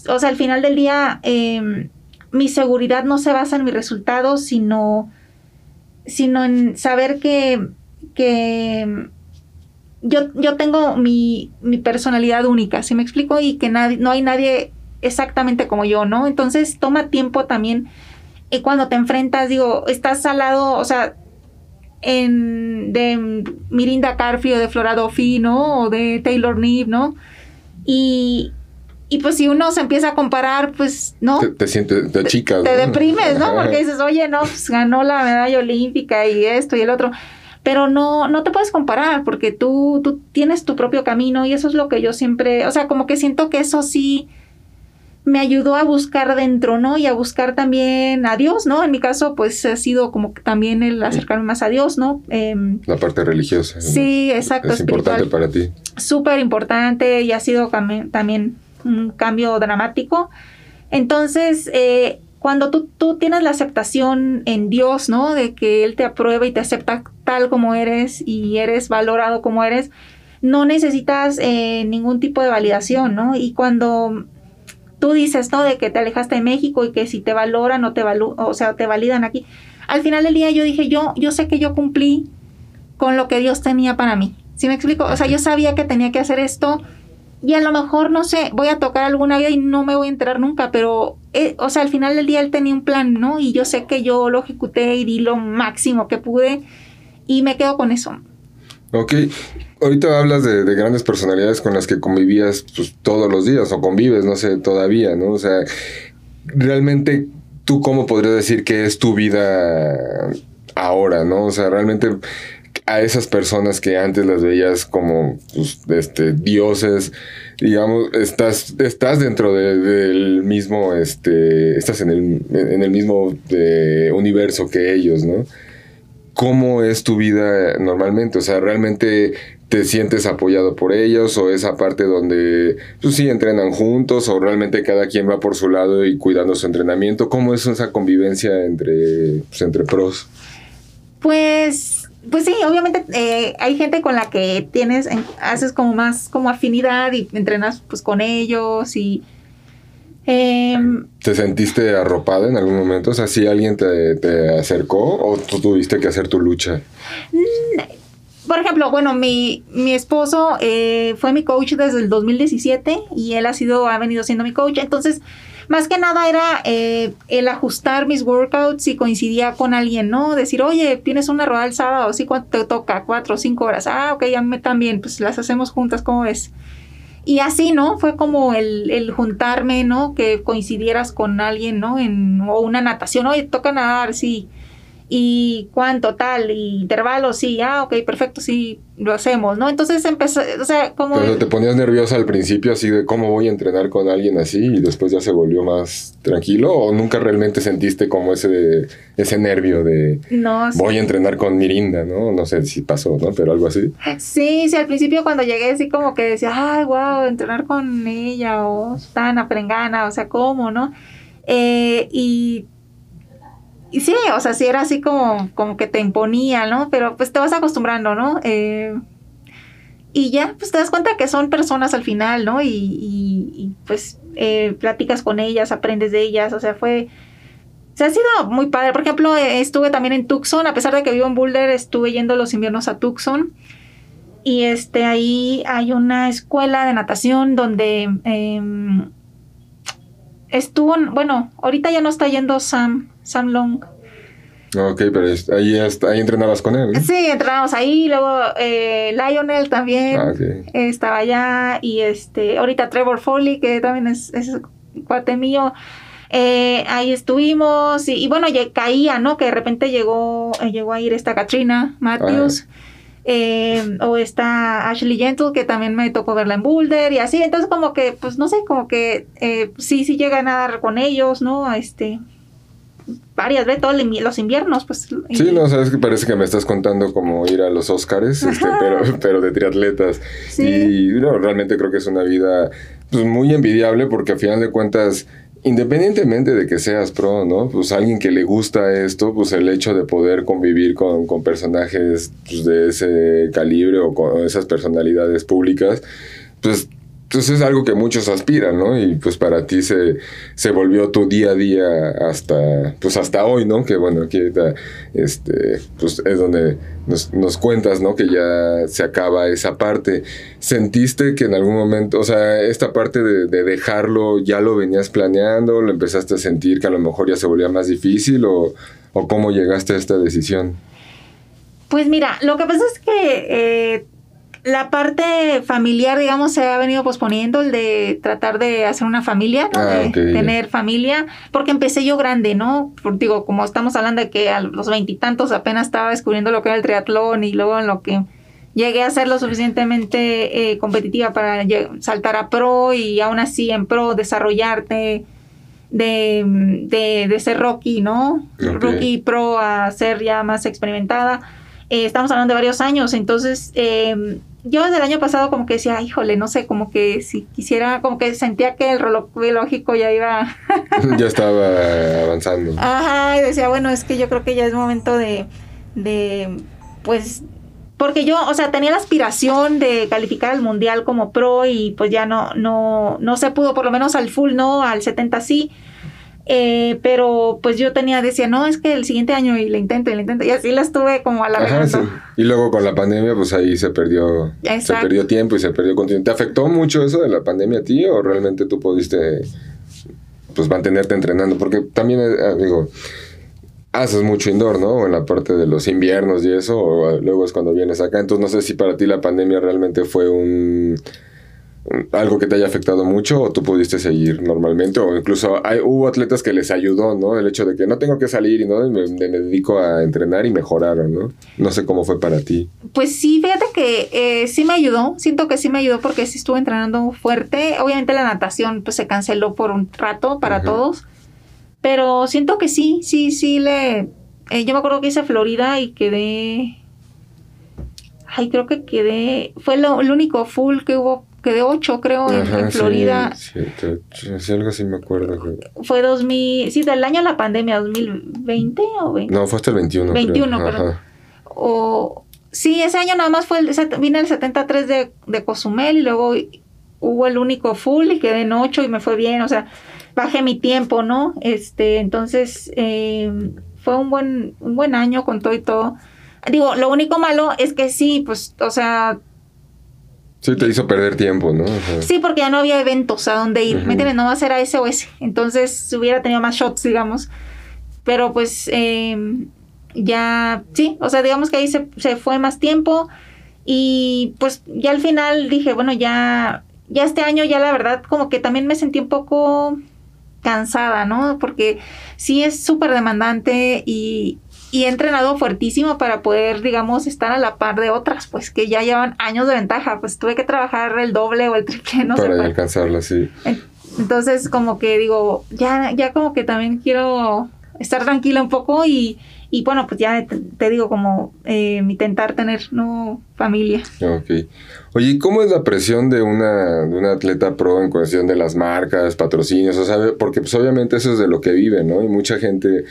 o sea, al final del día, em, mi seguridad no se basa en mis resultados, sino, sino en saber que, que yo, yo tengo mi, mi personalidad única, ¿sí me explico? Y que nadie, no hay nadie exactamente como yo, ¿no? Entonces toma tiempo también y cuando te enfrentas, digo, estás al lado, o sea, en, de Mirinda Carfi o de Flora ¿no? O de Taylor Neve, ¿no? Y, y pues si uno se empieza a comparar, pues, ¿no? Te, sientes, te chicas. Te, deprimes, ¿no? Porque dices, oye, no, pues ganó la medalla olímpica y esto y el otro pero no, no te puedes comparar porque tú, tú tienes tu propio camino y eso es lo que yo siempre, o sea, como que siento que eso sí me ayudó a buscar dentro, ¿no? Y a buscar también a Dios, ¿no? En mi caso, pues ha sido como también el acercarme más a Dios, ¿no? Em, La parte religiosa. Sí, exacto. Es importante para ti. Súper importante y ha sido también un cambio dramático. Entonces, eh, cuando tú, tú, tienes la aceptación en Dios, ¿no? De que Él te aprueba y te acepta tal como eres y eres valorado como eres, no necesitas eh, ningún tipo de validación, ¿no? Y cuando tú dices, ¿no? De que te alejaste de México y que si te valoran o te o sea, te validan aquí. Al final del día yo dije, yo, yo sé que yo cumplí con lo que Dios tenía para mí. ¿Sí me explico? O sea, yo sabía que tenía que hacer esto y a lo mejor, no sé, voy a tocar alguna vida y no me voy a enterar nunca, pero eh, o sea, al final del día él tenía un plan, ¿no? Y yo sé que yo lo ejecuté y di lo máximo que pude y me quedo con eso. Ok, ahorita hablas de, grandes personalidades con las que convivías pues, todos los días o convives, no sé, todavía, ¿no? O sea, realmente tú cómo podrías decir que es tu vida ahora, ¿no? O sea, realmente a esas personas que antes las veías como pues, este, dioses, digamos, estás, estás dentro del mismo, este, estás en el, en el mismo eh, universo que ellos, ¿no? ¿Cómo es tu vida normalmente? O sea, ¿realmente te sientes apoyado por ellos o esa parte donde, pues sí, entrenan juntos o realmente cada quien va por su lado y cuidando su entrenamiento? ¿Cómo es esa convivencia entre, pues, entre pros? Pues pues sí, obviamente eh, hay gente con la que tienes, haces como más como afinidad y entrenas pues con ellos y... Em, ¿Te sentiste arropada en algún momento? O sea, si alguien te, acercó o tú tuviste que hacer tu lucha? Mm, por ejemplo, bueno, mi, mi esposo eh, fue mi coach desde el 2017 y él ha sido, ha venido siendo mi coach. Entonces, más que nada era eh, el ajustar mis workouts si coincidía con alguien, ¿no? Decir, oye, tienes una rueda el sábado, sí, ¿cuánto te toca? Cuatro o cinco horas. Ah, ok, a mí también, pues las hacemos juntas, ¿cómo ves? Y así, ¿no? Fue como el, el juntarme, ¿no? Que coincidieras con alguien, ¿no? En, o una natación, oye, toca nadar, sí y cuánto tal, y intervalos, sí, ah, ok, perfecto, sí, lo hacemos, ¿no? Entonces empezó, o sea, como... Pero te ponías nerviosa al principio, así de cómo voy a entrenar con alguien así, y después ya se volvió más tranquilo, o nunca realmente sentiste como ese, ese nervio de... No, Voy a entrenar con Mirinda, ¿no? No sé si pasó, ¿no? Pero algo así. Sí, sí, al principio cuando llegué así como que decía, ay, wow, entrenar con ella, o tan aprengana, o sea, ¿cómo, no? Eh, y y sí, o sea, sí era así como, como que te imponía, ¿no? Pero pues te vas acostumbrando, ¿no? Eh, y ya, pues te das cuenta que son personas al final, ¿no? Y, y, pues eh, platicas con ellas, aprendes de ellas, o sea, fue... Se ha sido muy padre. Por ejemplo, eh, estuve también en Tucson, a pesar de que vivo en Boulder, estuve yendo los inviernos a Tucson. Y este, ahí hay una escuela de natación donde em, estuvo, bueno, ahorita ya no está yendo Sam, Sam Long. Ok, pero ahí, ahí entrenabas con él. Sí, entrenábamos ahí, luego eh, Lionel también ah, estaba allá y este, ahorita Trevor Foley, que también es, es cuate mío, eh, ahí estuvimos y, bueno, ya caía, ¿no? Que de repente llegó, eh, llegó a ir esta Katrina Matthews. o está Ashley Gentle, que también me tocó verla en Boulder y así. Entonces, como que, pues no sé, como que sí, sí llega a nadar con ellos, ¿no? Este, varias veces, todos los inviernos, pues. Sí, no, sabes que parece que me estás contando como ir a los Oscars, este, pero, pero de triatletas. Y no, realmente creo que es una vida pues, muy envidiable porque a final de cuentas independientemente de que seas pro, ¿no? Pues alguien que le gusta esto, pues el hecho de poder convivir con, con personajes pues, de ese calibre o con esas personalidades públicas, pues entonces es algo que muchos aspiran, ¿no? Y pues para ti se, se volvió tu día a día hasta, pues hasta hoy, ¿no? Que bueno, aquí este, pues es donde nos, nos, cuentas, ¿no? Que ya se acaba esa parte. ¿Sentiste que en algún momento, o sea, esta parte de, de dejarlo, ya lo venías planeando, lo empezaste a sentir que a lo mejor ya se volvía más difícil o, o cómo llegaste a esta decisión? Pues mira, lo que pasa es que eh, la parte familiar, digamos, se ha venido posponiendo, el de tratar de hacer una familia, ¿no? Ah, de tener familia, porque empecé yo grande, ¿no? digo, como estamos hablando de que a los veintitantos apenas estaba descubriendo lo que era el triatlón y luego en lo que llegué a ser lo suficientemente eh, competitiva para saltar a pro y aún así en pro desarrollarte de, de, ser Rocky, ¿no? Rookie pro a ser ya más experimentada. Eh, estamos hablando de varios años, entonces eh, yo desde el año pasado como que decía, híjole, no sé, como que si quisiera, como que sentía que el reloj biológico ya iba... ya estaba avanzando. Ajá, y decía, bueno, es que yo creo que ya es momento de, de, pues, porque yo, o sea, tenía la aspiración de calificar al mundial como pro y pues ya no, no, no se pudo, por lo menos al full no, al 70 sí. Eh, pero pues yo tenía, decía, no, es que el siguiente año y le intento y le intento. Y así la estuve como alargando. Y luego con la pandemia, pues ahí se perdió, se perdió tiempo y se perdió continuidad. ¿Te afectó mucho eso de la pandemia a ti o realmente tú pudiste pues mantenerte entrenando, porque también, eh, digo, haces mucho indoor, ¿no? En la parte de los inviernos y eso, o luego es cuando vienes acá. Entonces no sé si para ti la pandemia realmente fue un algo que te haya afectado mucho o tú pudiste seguir normalmente o incluso hay, hubo atletas que les ayudó, ¿no? El hecho de que no tengo que salir y no me, me dedico a entrenar y mejoraron, ¿no? No sé cómo fue para ti. Pues sí, fíjate que eh, sí me ayudó, siento que sí me ayudó porque sí estuve entrenando fuerte. Obviamente la natación pues se canceló por un rato para todos, pero siento que sí, sí, sí le... Eh, yo me acuerdo que hice Florida y quedé... Ay, creo que quedé... Fue lo, el único full que hubo quedé ocho, creo, en, Florida. Sí, sí, algo así me acuerdo. Fue 2000, sí, del año de la pandemia, 2020 o 20. No, fue hasta el 21. 21, perdón. O, sí, ese año nada más fue, el, vine el 73 de, de Cozumel y luego hubo el único full y quedé en ocho y me fue bien, o sea, bajé mi tiempo, ¿no? Este, entonces, eh, fue un buen, un buen año con todo y todo. Digo, lo único malo es que sí, pues, o sea, Sí, te hizo perder tiempo, ¿no? Sí, porque ya no había eventos a donde ir, ¿me entiendes? No va a ser a ese o ese. Entonces hubiera tenido más shots, digamos. Pero pues em, ya, sí, o sea, digamos que ahí se, se, fue más tiempo y pues ya al final dije, bueno, ya, ya este año ya la verdad como que también me sentí un poco cansada, ¿no? Porque sí es súper demandante y, y he entrenado fuertísimo para poder, digamos, estar a la par de otras, pues que ya llevan años de ventaja, pues tuve que trabajar el doble o el triple, no para sé. Para alcanzarla, sí. Entonces, como que digo, ya, ya como que también quiero estar tranquila un poco y, y bueno, pues ya te, digo, como eh, intentar tener no familia. Ok. Oye, ¿cómo es la presión de una, de una atleta pro en cuestión de las marcas, patrocinios? O sea, porque pues obviamente eso es de lo que vive, ¿no? Y mucha gente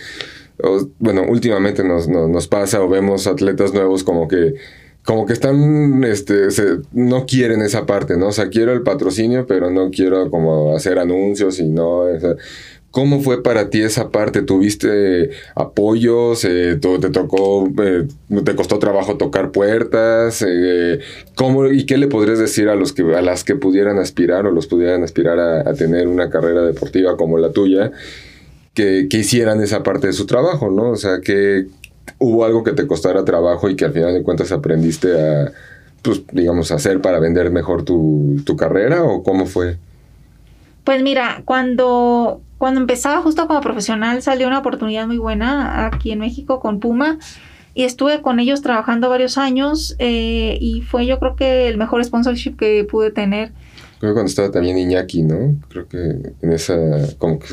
bueno, últimamente nos, nos, pasa o vemos atletas nuevos como que como que están, este, no quieren esa parte, ¿no? O sea, quiero el patrocinio, pero no quiero como hacer anuncios y no, ¿Cómo fue para ti esa parte? ¿Tuviste apoyos? Eh, ¿Te tocó, eh, te costó trabajo tocar puertas? Eh, ¿cómo, ¿Y qué le podrías decir a, los que, a las que pudieran aspirar o los pudieran aspirar a tener una carrera deportiva como la tuya? Que, hicieran esa parte de su trabajo, ¿no? O sea, que hubo algo que te costara trabajo y que al final de cuentas aprendiste a, pues, digamos, hacer para vender mejor tu, carrera o cómo fue? Pues mira, cuando, cuando empezaba justo como profesional salió una oportunidad muy buena aquí en México con Puma y estuve con ellos trabajando varios años eh, y fue yo creo que el mejor sponsorship que pude tener. Creo que cuando estaba también Iñaki, ¿no? Creo que en esa, como que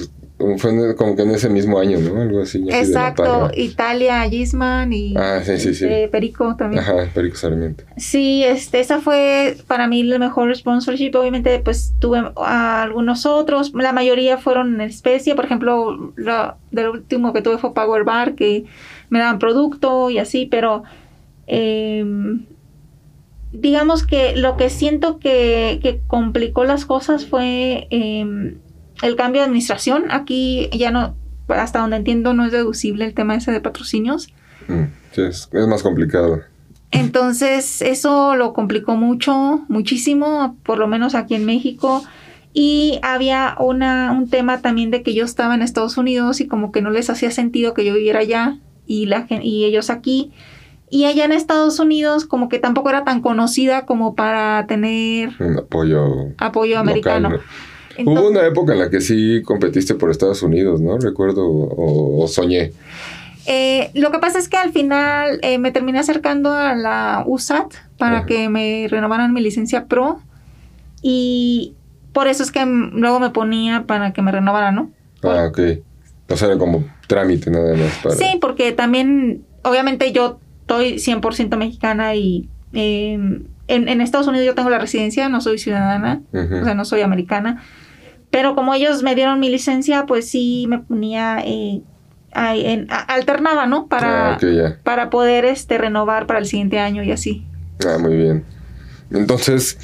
fue como que en ese mismo año, ¿no? Algo así. Exacto, Italia, Gisman y ah, sí, sí, sí. Este, Perico también. Ajá, Perico Sarmiento. Sí, este, esa fue para mí el mejor sponsorship. Obviamente, pues tuve algunos otros. La mayoría fueron en especie. Por ejemplo, lo, del último que tuve fue Power Bar, que me daban producto y así, pero em, digamos que lo que siento que, que complicó las cosas fue em, el cambio de administración. Aquí ya no, hasta donde entiendo, no es deducible el tema ese de patrocinios. Mm, sí, es, más complicado. Entonces, eso lo complicó mucho, muchísimo, por lo menos aquí en México. Y había una, un tema también de que yo estaba en Estados Unidos y como que no les hacía sentido que yo viviera allá y, la, y ellos aquí. Y allá en Estados Unidos como que tampoco era tan conocida como para tener un apoyo, apoyo americano. Hubo una época en la que sí competiste por Estados Unidos, ¿no? Recuerdo o, soñé. Eh, lo que pasa es que al final eh, me terminé acercando a la USAT para que me renovaran mi licencia pro y por eso es que luego me ponía para que me renovaran, ¿no? ah, ok. O sea, era como trámite nada más. Sí, porque también, obviamente yo estoy 100% mexicana y em, en, en, Estados Unidos yo tengo la residencia, no soy ciudadana, o sea, no soy americana. Pero como ellos me dieron mi licencia, pues sí me ponía, eh, alternaba, ¿no? Para, ah, para poder este, renovar para el siguiente año y así. Ah, muy bien. Entonces,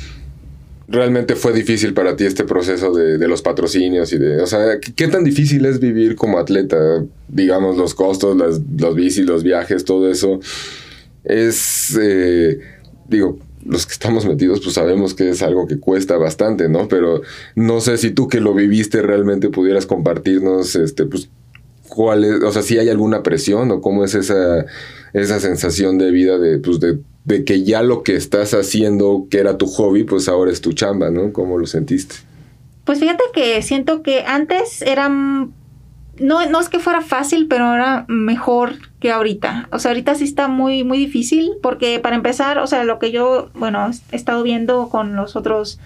realmente fue difícil para ti este proceso de, de, los patrocinios y de, o sea, ¿qué, tan difícil es vivir como atleta? Digamos, los costos, las, los bicis, los viajes, todo eso. Es, eh, digo, los que estamos metidos, pues sabemos que es algo que cuesta bastante, ¿no? Pero no sé si tú que lo viviste realmente pudieras compartirnos, este, pues, cuál es, o sea, si hay alguna presión o cómo es esa, esa sensación de vida de, pues, de, de que ya lo que estás haciendo, que era tu hobby, pues ahora es tu chamba, ¿no? ¿Cómo lo sentiste? Pues fíjate que siento que antes eran no, no es que fuera fácil, pero era mejor que ahorita. O sea, ahorita sí está muy, muy difícil porque para empezar, o sea, lo que yo, bueno, he estado viendo con los otros...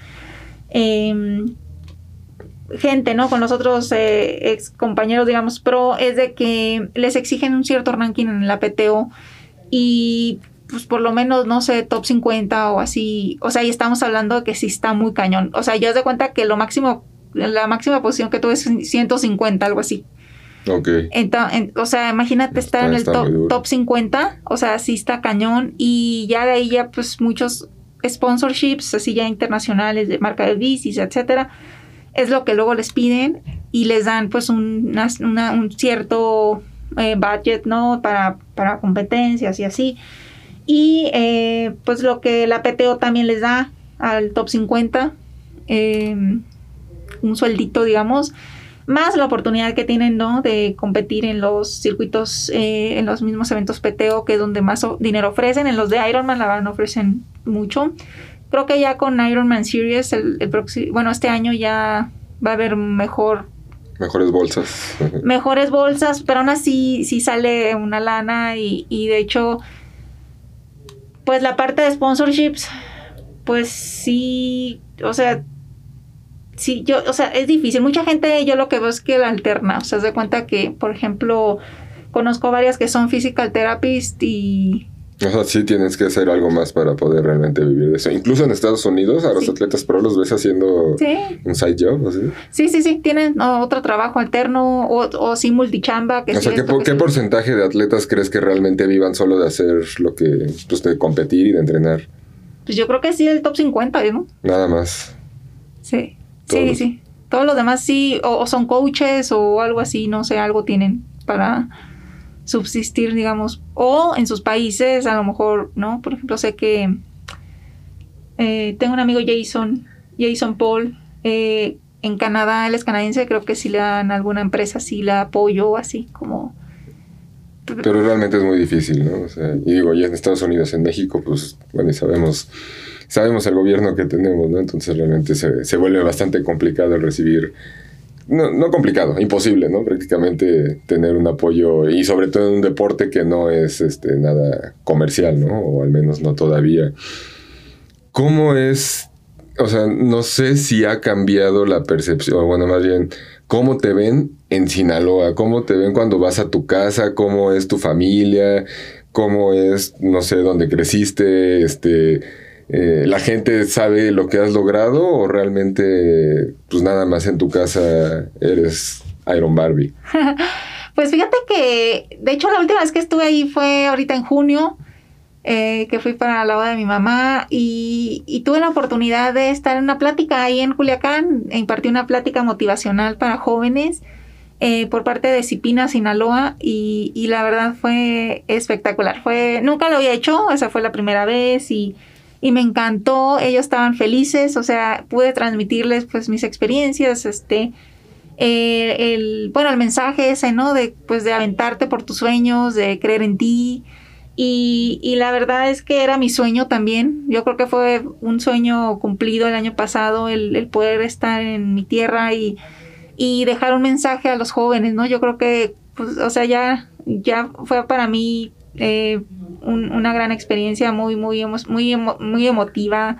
Em, gente, ¿no? Con los otros eh, ex compañeros, digamos, pro, es de que les exigen un cierto ranking en la PTO y pues por lo menos, no sé, top 50 o así. O sea, y estamos hablando de que sí está muy cañón. O sea, yo de cuenta que lo máximo, la máxima posición que tuve es 150, algo así. Ok. Entonces, o sea, imagínate estar en el top, top 50, o sea, sí está cañón. Y ya de ahí ya, pues, muchos sponsorships, así ya internacionales, de marca de bicis, etcétera, es lo que luego les piden y les dan, pues, un, un cierto eh, budget, ¿no? Para, para competencias y así. Y, eh, pues, lo que la PTO también les da al top 50, eh, un sueldito, digamos más la oportunidad que tienen, ¿no? De competir en los circuitos, eh, en los mismos eventos PTO, que es donde más dinero ofrecen. En los de Ironman, la verdad, no ofrecen mucho. Creo que ya con Ironman Series, el, próximo, bueno, este año ya va a haber mejor Mejores bolsas. Mejores bolsas, pero aún así sí sale una lana y, y, de hecho, pues la parte de sponsorships, pues sí, o sea, sí, yo, o sea, es difícil. Mucha gente, yo lo que veo es que la alterna. O sea, se cuenta que, por ejemplo, conozco varias que son physical therapists y... O sea, sí tienes que hacer algo más para poder realmente vivir de eso. Incluso en Estados Unidos, a los atletas pro los ves haciendo un side job, ¿así? Sí, sí, sí. Tienen otro trabajo alterno o, o sí multichamba. Que o sea, ¿qué, ¿qué porcentaje de atletas crees que realmente vivan solo de hacer lo que, pues, de competir y de entrenar? Pues yo creo que sí, el top 50, ¿no? Nada más. Sí. Sí, sí. Todos los demás sí, o, son coaches o algo así, no sé, algo tienen para subsistir, digamos. O en sus países, a lo mejor, ¿no? Por ejemplo, sé que eh, tengo un amigo Jason, Jason Paul, eh, en Canadá, él es canadiense, creo que si le dan alguna empresa, sí la apoyo, así como... Pero realmente es muy difícil, ¿no? O sea, y digo, ya en Estados Unidos, en México, pues, bueno, y sabemos sabemos el gobierno que tenemos, ¿no? Entonces realmente se, se vuelve bastante complicado recibir no, no, complicado, imposible, ¿no? Prácticamente tener un apoyo y sobre todo en un deporte que no es este, nada comercial, ¿no? O al menos no todavía. ¿Cómo es? O sea, no sé si ha cambiado la percepción, bueno, más bien, ¿cómo te ven en Sinaloa? ¿Cómo te ven cuando vas a tu casa? ¿Cómo es tu familia? ¿Cómo es, no sé, dónde creciste? Este eh, la gente sabe lo que has logrado o realmente pues nada más en tu casa eres Iron Barbie? pues fíjate que de hecho la última vez que estuve ahí fue ahorita en junio. Eh, que fui para la boda de mi mamá y, tuve la oportunidad de estar en una plática ahí en Culiacán, e impartí una plática motivacional para jóvenes eh, por parte de Cipina, Sinaloa, y, la verdad fue espectacular. Fue, nunca lo había hecho, esa fue la primera vez y y me encantó, ellos estaban felices, o sea, pude transmitirles pues mis experiencias, este, eh, el, bueno, el mensaje ese, ¿no? De, pues de aventarte por tus sueños, de creer en ti. Y, y, la verdad es que era mi sueño también. Yo creo que fue un sueño cumplido el año pasado, el, el poder estar en mi tierra y, y, dejar un mensaje a los jóvenes, ¿no? Yo creo que, pues, o sea, ya, ya fue para mí eh, una gran experiencia muy, muy, muy, muy emotiva.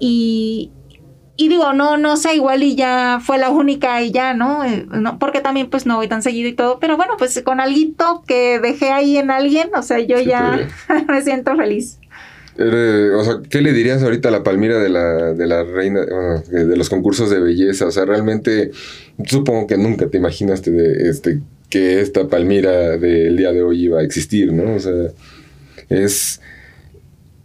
Y, y digo, no, no sé, igual y ya fue la única y ya, ¿no? Eh, ¿no? Porque también pues no voy tan seguido y todo, pero bueno, pues con algo que dejé ahí en alguien, o sea, yo ya me siento feliz. o sea, ¿qué le dirías ahorita a la Palmira de la, de la reina, de los concursos de belleza? O sea, realmente, supongo que nunca te imaginaste de este que esta Palmira del día de hoy iba a existir, ¿no? O sea, es...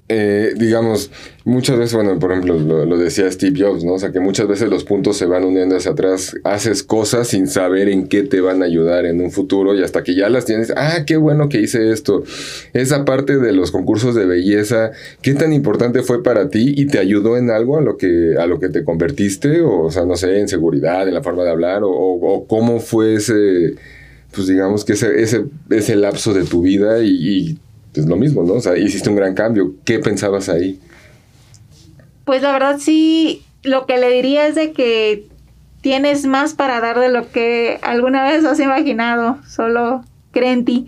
eh, digamos, muchas veces, bueno, por ejemplo, lo, decía Steve Jobs, ¿no? O sea, que muchas veces los puntos se van uniendo hacia atrás, haces cosas sin saber en qué te van a ayudar en un futuro y hasta que ya las tienes, ah, qué bueno que hice esto. Esa parte de los concursos de belleza, ¿qué tan importante fue para ti y te ayudó en algo a lo que, a lo que te convertiste? O, sea, no sé, en seguridad, en la forma de hablar, o, cómo fue ese, pues digamos que ese, ese, ese lapso de tu vida y es lo mismo, ¿no? O sea, hiciste un gran cambio. ¿Qué pensabas ahí? Pues la verdad sí, lo que le diría es de que tienes más para dar de lo que alguna vez has imaginado, solo cree en ti.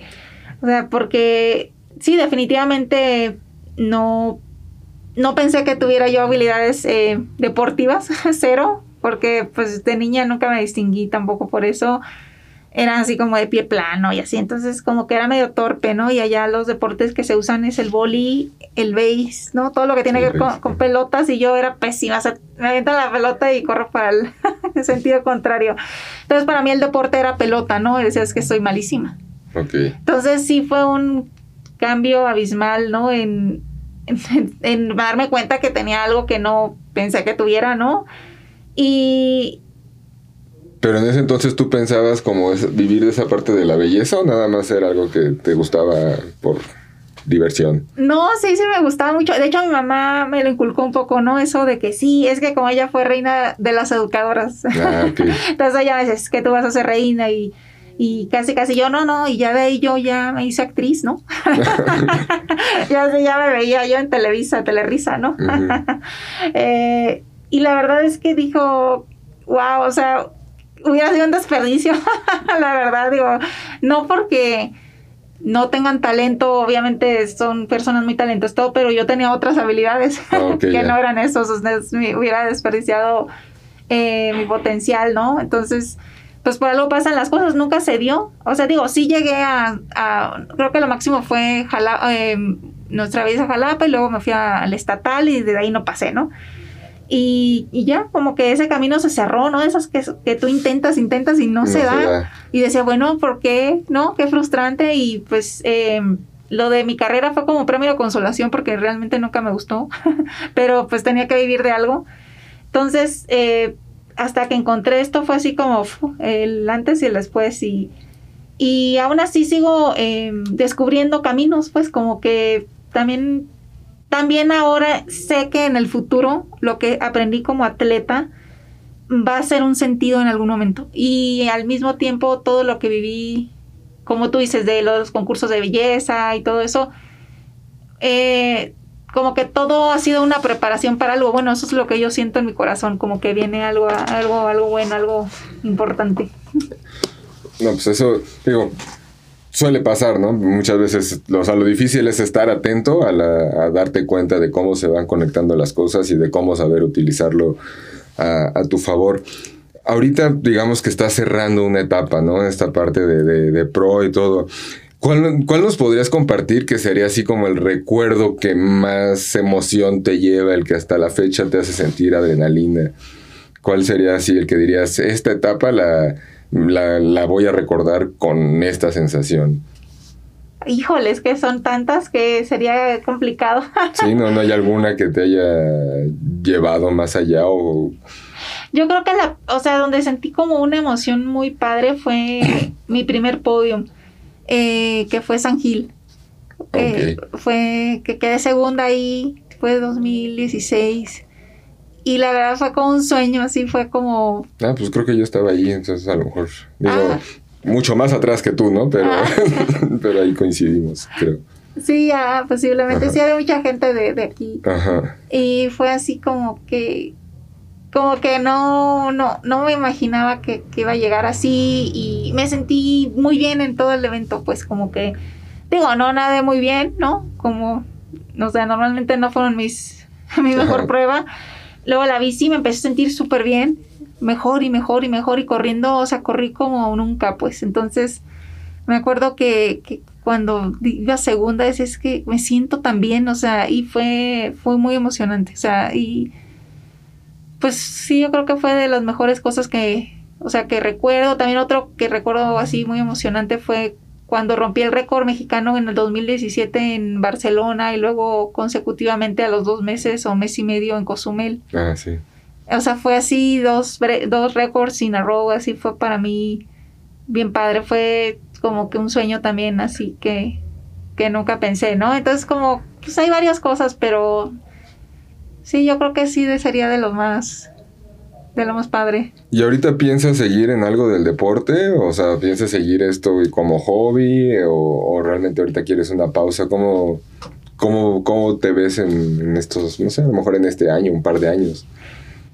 O sea, porque sí, definitivamente no, no pensé que tuviera yo habilidades eh, deportivas, cero, porque pues de niña nunca me distinguí tampoco por eso eran así como de pie plano y así, entonces como que era medio torpe, ¿no? Y allá los deportes que se usan es el boli, el base, ¿no? Todo lo que tiene que ver con, pelotas y yo era pésima, o sea, me avientan la pelota y corro para el, sentido contrario. Entonces para mí el deporte era pelota, ¿no? Y decía, es que soy malísima. Ok. Entonces sí fue un cambio abismal, ¿no? En, en, en darme cuenta que tenía algo que no pensé que tuviera, ¿no? Y, pero en ese entonces tú pensabas como vivir de esa parte de la belleza o nada más era algo que te gustaba por diversión. No, sí, sí me gustaba mucho. De hecho, mi mamá me lo inculcó un poco, ¿no? Eso de que sí, es que como ella fue reina de las educadoras. Ah, entonces ella me dice, es que tú vas a ser reina y, y casi, casi yo, no, no, y ya de ahí yo ya me hice actriz, ¿no? ya, ya me veía yo en Televisa, Telerisa, ¿no? eh, y la verdad es que dijo, wow, o sea, hubiera sido un desperdicio, la verdad, digo, no porque no tengan talento, obviamente son personas muy talentosas, todo, pero yo tenía otras habilidades ah, que no eran esos, hubiera desperdiciado eh, mi potencial, ¿no? Entonces, pues por algo pasan las cosas, nunca se dio, o sea, digo, sí llegué a, creo que lo máximo fue eh, nuestra vez a Jalapa y luego me fui al estatal y de ahí no pasé, ¿no? Y, ya, como que ese camino se cerró, ¿no? Esas que, que tú intentas, intentas y no, se, da. Y decía, bueno, ¿por qué? ¿No? Qué frustrante. Y pues em, lo de mi carrera fue como premio de consolación porque realmente nunca me gustó, pero pues tenía que vivir de algo. Entonces, eh, hasta que encontré esto fue así como el antes y el después y, y aún así sigo em, descubriendo caminos, pues como que también también ahora sé que en el futuro lo que aprendí como atleta va a ser un sentido en algún momento. Y al mismo tiempo todo lo que viví, como tú dices, de los concursos de belleza y todo eso, eh, como que todo ha sido una preparación para algo. Bueno, eso es lo que yo siento en mi corazón, como que viene algo, algo, algo bueno, algo importante. No, pues eso, digo, suele pasar, ¿no? Muchas veces, o sea, lo difícil es estar atento a, la, darte cuenta de cómo se van conectando las cosas y de cómo saber utilizarlo a, tu favor. Ahorita, digamos que está cerrando una etapa, ¿no? Esta parte de, pro y todo. ¿Cuál, ¿Cuál, nos podrías compartir que sería así como el recuerdo que más emoción te lleva, el que hasta la fecha te hace sentir adrenalina? ¿Cuál sería así el que dirías, esta etapa la, la, voy a recordar con esta sensación. Híjole, es que son tantas que sería complicado. sí, no, no hay alguna que te haya llevado más allá o... Yo creo que la, o sea, donde sentí como una emoción muy padre fue mi primer podium, eh, que fue San Gil. Eh, fue que quedé segunda ahí, fue 2016. Y la verdad fue como un sueño, así fue como... Ah, pues creo que yo estaba ahí, entonces a lo mejor... Digo, ah. mucho más atrás que tú, ¿no? Pero, ah. pero ahí coincidimos, creo. Sí, ah, posiblemente. Sí, había mucha gente de, de aquí. Ajá. Y fue así como que... Como que no, no, no me imaginaba que, que iba a llegar así y me sentí muy bien en todo el evento, pues como que... Digo, no nada muy bien, ¿no? Como, no sé, normalmente no fueron mis, mi mejor prueba, Luego la bici me empecé a sentir súper bien, mejor y mejor y mejor y corriendo, o sea, corrí como nunca, pues. Entonces, me acuerdo que, que cuando iba segunda, es, es que me siento tan bien, o sea, y fue, fue muy emocionante, o sea, y pues sí, yo creo que fue de las mejores cosas que, o sea, que recuerdo. También otro que recuerdo así muy emocionante fue cuando rompí el récord mexicano en el 2017 en Barcelona y luego consecutivamente a los dos meses o mes y medio en Cozumel. Ah, sí. O sea, fue así, dos, dos récords sin a así fue para mí bien padre. Fue como que un sueño también, así que, que nunca pensé, ¿no? Entonces, como, pues hay varias cosas, pero sí, yo creo que sí sería de lo más, de lo más padre. ¿Y ahorita piensas seguir en algo del deporte? O sea, ¿piensas seguir esto como hobby? ¿O, realmente ahorita quieres una pausa? ¿Cómo, cómo, cómo te ves en, estos, no sé, a lo mejor en este año, un par de años?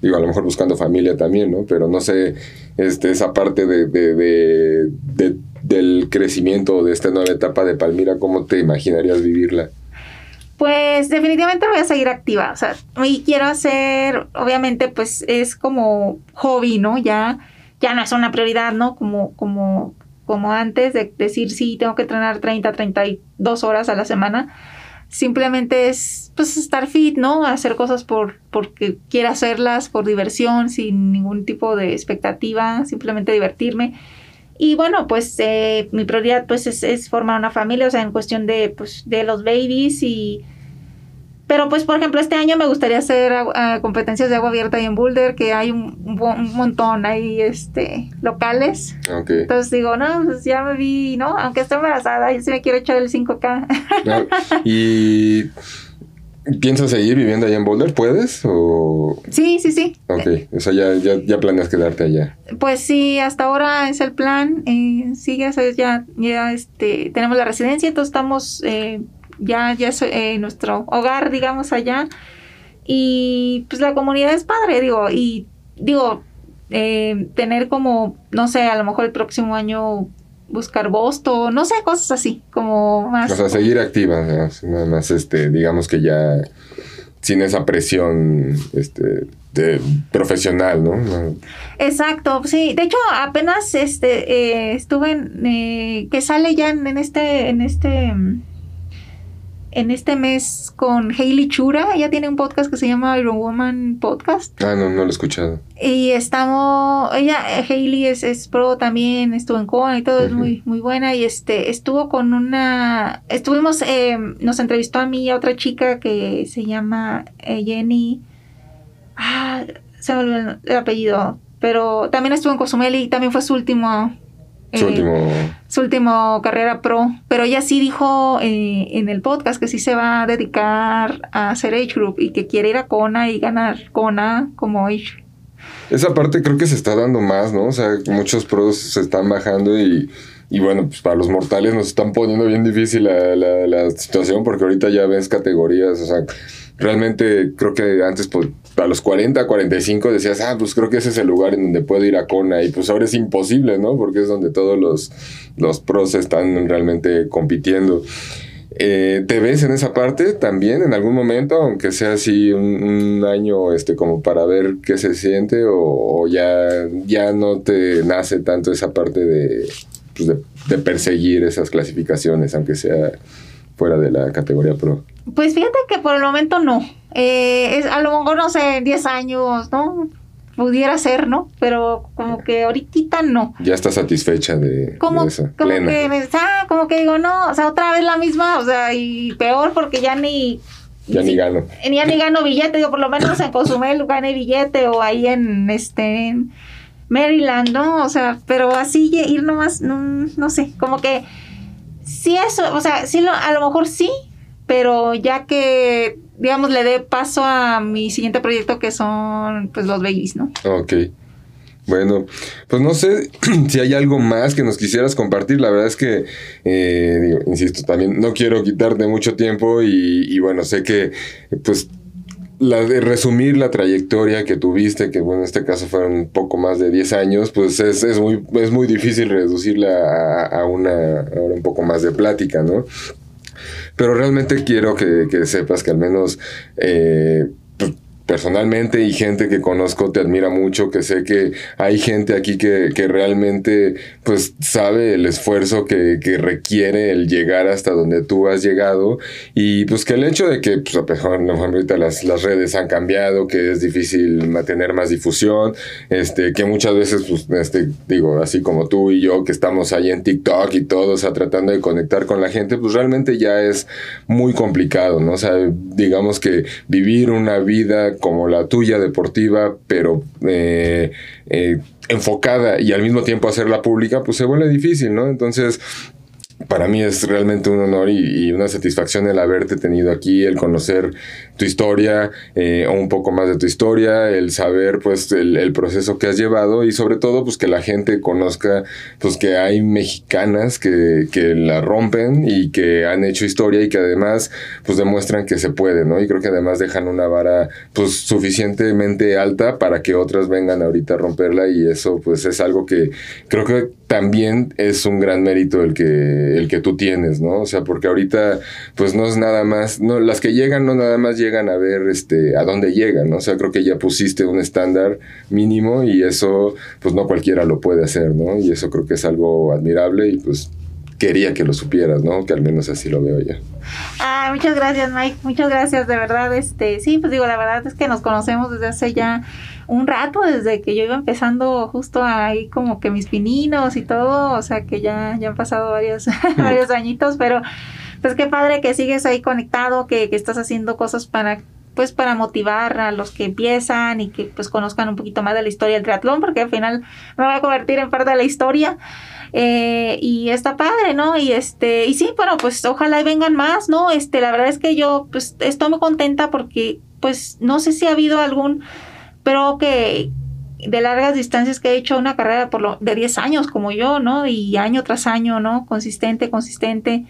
digo, a lo mejor buscando familia también, ¿no? Pero no sé, este, esa parte de, de, del crecimiento de esta nueva etapa de Palmira, ¿cómo te imaginarías vivirla? Pues definitivamente voy a seguir activa, o sea, y quiero hacer, obviamente, pues es como hobby, ¿no? Ya, ya no es una prioridad, ¿no? Como, como, como antes de decir, sí, tengo que entrenar 30, 32 horas a la semana simplemente es pues estar fit, ¿no? Hacer cosas por porque quiera hacerlas, por diversión, sin ningún tipo de expectativa, simplemente divertirme. Y bueno, pues eh, mi prioridad pues es, es, formar una familia, o sea, en cuestión de, pues, de los babies y pero pues, por ejemplo, este año me gustaría hacer uh, competencias de agua abierta ahí en Boulder, que hay un, un montón ahí este, locales. Entonces digo, no, pues ya me vi, ¿no? Aunque estoy embarazada, yo sí me quiero echar el 5K. ¿Y piensas seguir viviendo allá en Boulder? ¿Puedes? O... Sí, sí, sí. Ok, o sea, ya, ya, ya planeas quedarte allá. Pues sí, hasta ahora es el plan. Eh, sí, ya, ya, ya este, tenemos la residencia, entonces estamos... Eh, ya, ya es eh, nuestro hogar, digamos, allá. Y pues la comunidad es padre, digo, y digo, eh, tener como, no sé, a lo mejor el próximo año buscar Boston, no sé, cosas así, como más. O sea, seguir activa, nada más, este, digamos que ya sin esa presión, este, de, profesional, ¿no? Exacto, sí. De hecho, apenas, este, eh, estuve en, que sale ya en este, en este en este mes con Hailey Chura. Ella tiene un podcast que se llama Iron Woman Podcast. Ah, no, no lo he escuchado. Y estamos, ella, Hailey es, es pro también, estuvo en Coa y todo, es muy, muy buena. Y este, estuvo con una, estuvimos, eh, nos entrevistó a mí y a otra chica que se llama eh, Jenny. Ah, se me olvidó el apellido. Pero también estuvo en Cozumel y también fue su último su eh, último... Su último carrera pro. Pero ella sí dijo eh, en el podcast que sí se va a dedicar a hacer Age Group y que quiere ir a Kona y ganar Kona como Age. Esa parte creo que se está dando más, ¿no? O sea, muchos pros se están bajando y, y bueno, pues para los mortales nos están poniendo bien difícil la, la, la situación porque ahorita ya ves categorías, o sea, realmente creo que antes pues, a los 40, 45 decías, ah, pues creo que ese es el lugar en donde puedo ir a Kona y pues ahora es imposible, ¿no? Porque es donde todos los, los pros están realmente compitiendo. Eh, ¿Te ves en esa parte también en algún momento, aunque sea así un, año este, como para ver qué se siente o, ya, ya no te nace tanto esa parte de, pues de, de perseguir esas clasificaciones, aunque sea fuera de la categoría pro? Pues fíjate que por el momento no. Eh, es, a lo mejor, no sé, 10 años, ¿no? Pudiera ser, ¿no? Pero como que ahorita no. Ya está satisfecha de, como, eso. Como que, ah, como que digo, no, o sea, otra vez la misma, o sea, y peor porque ya ni... Ya ni, gano. Ya ni gano billete, digo, por lo menos en Cozumel gané billete o ahí en, este, en Maryland, ¿no? O sea, pero así ir nomás, no, no sé, como que sí eso, o sea, sí lo, a lo mejor sí, pero ya que, digamos, le dé paso a mi siguiente proyecto que son, pues, los babies, ¿no? Ok. Bueno, pues no sé si hay algo más que nos quisieras compartir. La verdad es que, eh, digo, insisto, también no quiero quitarte mucho tiempo y, y bueno, sé que, pues, la de resumir la trayectoria que tuviste, que bueno, en este caso fueron un poco más de 10 años, pues es, es muy, es muy difícil reducirla a, a, una, ahora un poco más de plática, ¿no? Pero realmente quiero que, que sepas que al menos eh, personalmente y gente que conozco te admira mucho, que sé que hay gente aquí que, que realmente pues sabe el esfuerzo que, que, requiere el llegar hasta donde tú has llegado y pues que el hecho de que pues a pesar ahorita las, las redes han cambiado, que es difícil mantener más difusión, este, que muchas veces pues este, digo, así como tú y yo que estamos ahí en TikTok y todo, o sea, tratando de conectar con la gente, pues realmente ya es muy complicado, ¿no? O sea, digamos que vivir una vida como la tuya deportiva, pero eh, eh, enfocada y al mismo tiempo hacerla pública, pues se vuelve difícil, ¿no? Entonces, para mí es realmente un honor y, una satisfacción el haberte tenido aquí, el conocer tu historia eh, o un poco más de tu historia, el saber pues el, proceso que has llevado y sobre todo pues que la gente conozca pues que hay mexicanas que, que, la rompen y que han hecho historia y que además pues demuestran que se puede, ¿no? Y creo que además dejan una vara pues suficientemente alta para que otras vengan ahorita a romperla y eso pues es algo que creo que también es un gran mérito el que, el que tú tienes, ¿no? O sea, porque ahorita pues no es nada más, no, las que llegan no nada más llegan a ver este, a dónde llegan, ¿no? O sea, creo que ya pusiste un estándar mínimo y eso, pues no cualquiera lo puede hacer, ¿no? Y eso creo que es algo admirable y pues quería que lo supieras, ¿no? Que al menos así lo veo ya. Ah, muchas gracias, Mike. Muchas gracias, de verdad. Este, sí, pues digo, la verdad es que nos conocemos desde hace ya un rato, desde que yo iba empezando justo ahí como que mis pininos y todo, o sea que ya, ya han pasado varios, varios añitos, pero pues qué padre que sigues ahí conectado, que, que estás haciendo cosas para pues para motivar a los que empiezan y que pues conozcan un poquito más de la historia del triatlón, porque al final me voy a convertir en parte de la historia. Eh, y está padre, ¿no? Y este, y sí, bueno, pues ojalá y vengan más, ¿no? Este, la verdad es que yo pues estoy muy contenta porque pues no sé si ha habido algún, pero que de largas distancias que he hecho una carrera por lo, de 10 años como yo, ¿no? Y año tras año, ¿no? Consistente, consistente.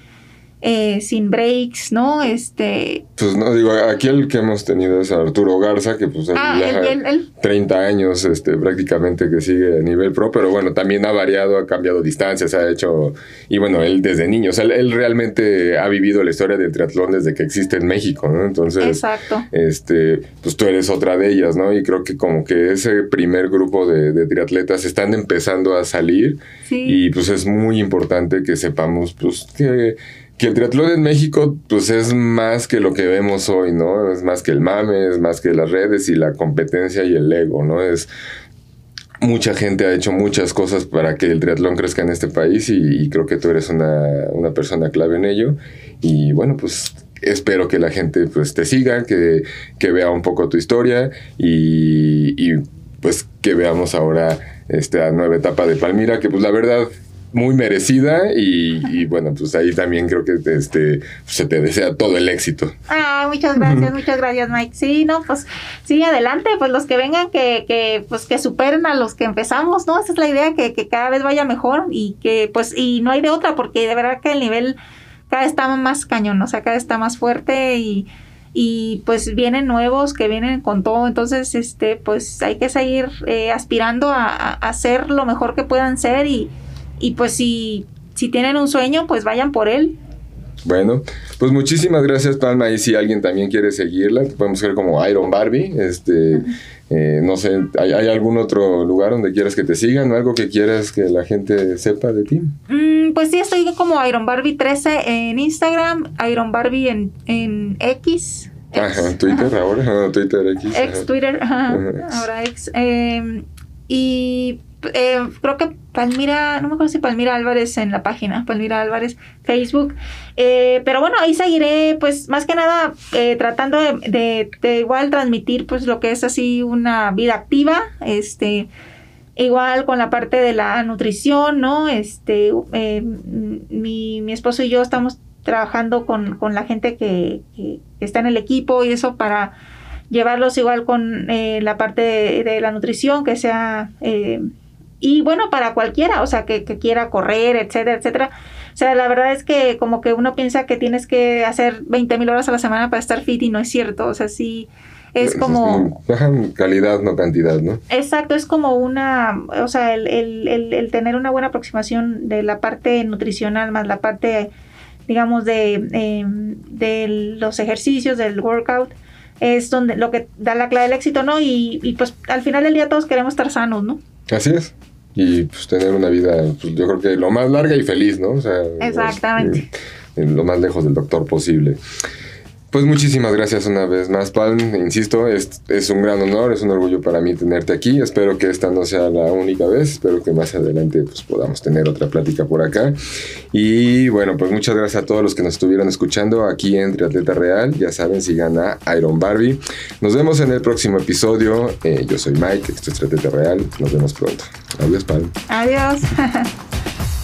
Eh, sin breaks, ¿no? Este... Pues no, digo, aquí el que hemos tenido es Arturo Garza, que pues ah, él, 30 años este, prácticamente que sigue a nivel pro, pero bueno, también ha variado, ha cambiado distancias, ha hecho, y bueno, él desde niño, o sea, él, realmente ha vivido la historia del triatlón desde que existe en México, ¿no? Entonces, Exacto. este, pues tú eres otra de ellas, ¿no? Y creo que como que ese primer grupo de, de triatletas están empezando a salir y pues es muy importante que sepamos, pues, que que el triatlón en México pues es más que lo que vemos hoy, ¿no? Es más que el mame, es más que las redes y la competencia y el ego, ¿no? Es mucha gente ha hecho muchas cosas para que el triatlón crezca en este país y, creo que tú eres una, persona clave en ello y bueno pues espero que la gente pues te siga, que, que vea un poco tu historia y pues que veamos ahora esta nueva etapa de Palmira que pues la verdad muy merecida y, bueno, pues ahí también creo que este, se te desea todo el éxito. Ah, muchas gracias, muchas gracias Mike. Sí, no, pues sí, adelante, pues los que vengan que, que pues que superen a los que empezamos, ¿no? Esa es la idea, que, que cada vez vaya mejor y que pues, y no hay de otra, porque de verdad que el nivel cada vez está más cañón, o sea, cada vez está más fuerte y y pues vienen nuevos que vienen con todo, entonces este pues hay que seguir eh, aspirando a, a, hacer lo mejor que puedan ser y, y pues si, si tienen un sueño, pues vayan por él. Bueno, pues muchísimas gracias, Palma. Y si alguien también quiere seguirla, podemos ser como Iron Barbie. Este, eh, no sé, ¿hay, algún otro lugar donde quieras que te sigan o algo que quieras que la gente sepa de ti? Mm, pues sí, estoy como Iron Barbie 13 en Instagram, Iron Barbie en, en X. Ajá, Twitter ahora, Twitter X. Ex Twitter, ahora ex. Em, y eh, creo que Palmira, no me acuerdo si Palmira Álvarez en la página, Palmira Álvarez, Facebook. Eh, pero bueno, ahí seguiré, pues más que nada eh, tratando de, igual transmitir pues lo que es así una vida activa, este, igual con la parte de la nutrición, ¿no? Este, mi, mi, esposo y yo estamos trabajando con, con la gente que, que, está en el equipo y eso para llevarlos igual con la parte de, de, la nutrición, que sea y bueno, para cualquiera, o sea, que, quiera correr, etcétera, etcétera. O sea, la verdad es que como que uno piensa que tienes que hacer 20 mil horas a la semana para estar fit y no es cierto. O sea, sí es como... calidad, no cantidad, ¿no? Exacto, es como una, o sea, el, el, el, tener una buena aproximación de la parte nutricional más la parte, digamos, de, em, de los ejercicios, del workout es donde lo que da la clave del éxito, ¿no? Y, y pues al final del día todos queremos estar sanos, ¿no? Así es. Y pues tener una vida, pues, yo creo que lo más larga y feliz, ¿no? O sea, Exactamente. en- en lo más lejos del doctor posible. Pues muchísimas gracias una vez más, Palm. Insisto, es, un gran honor, es un orgullo para mí tenerte aquí. Espero que esta no sea la única vez. Espero que más adelante pues, podamos tener otra plática por acá. Y bueno, pues muchas gracias a todos los que nos estuvieron escuchando aquí en Triatleta Real. Ya saben, sigan a Iron Barbie. Nos vemos en el próximo episodio. Eh, yo soy Mike, esto es Triatleta Real. Nos vemos pronto. Adiós, Palm. Adiós.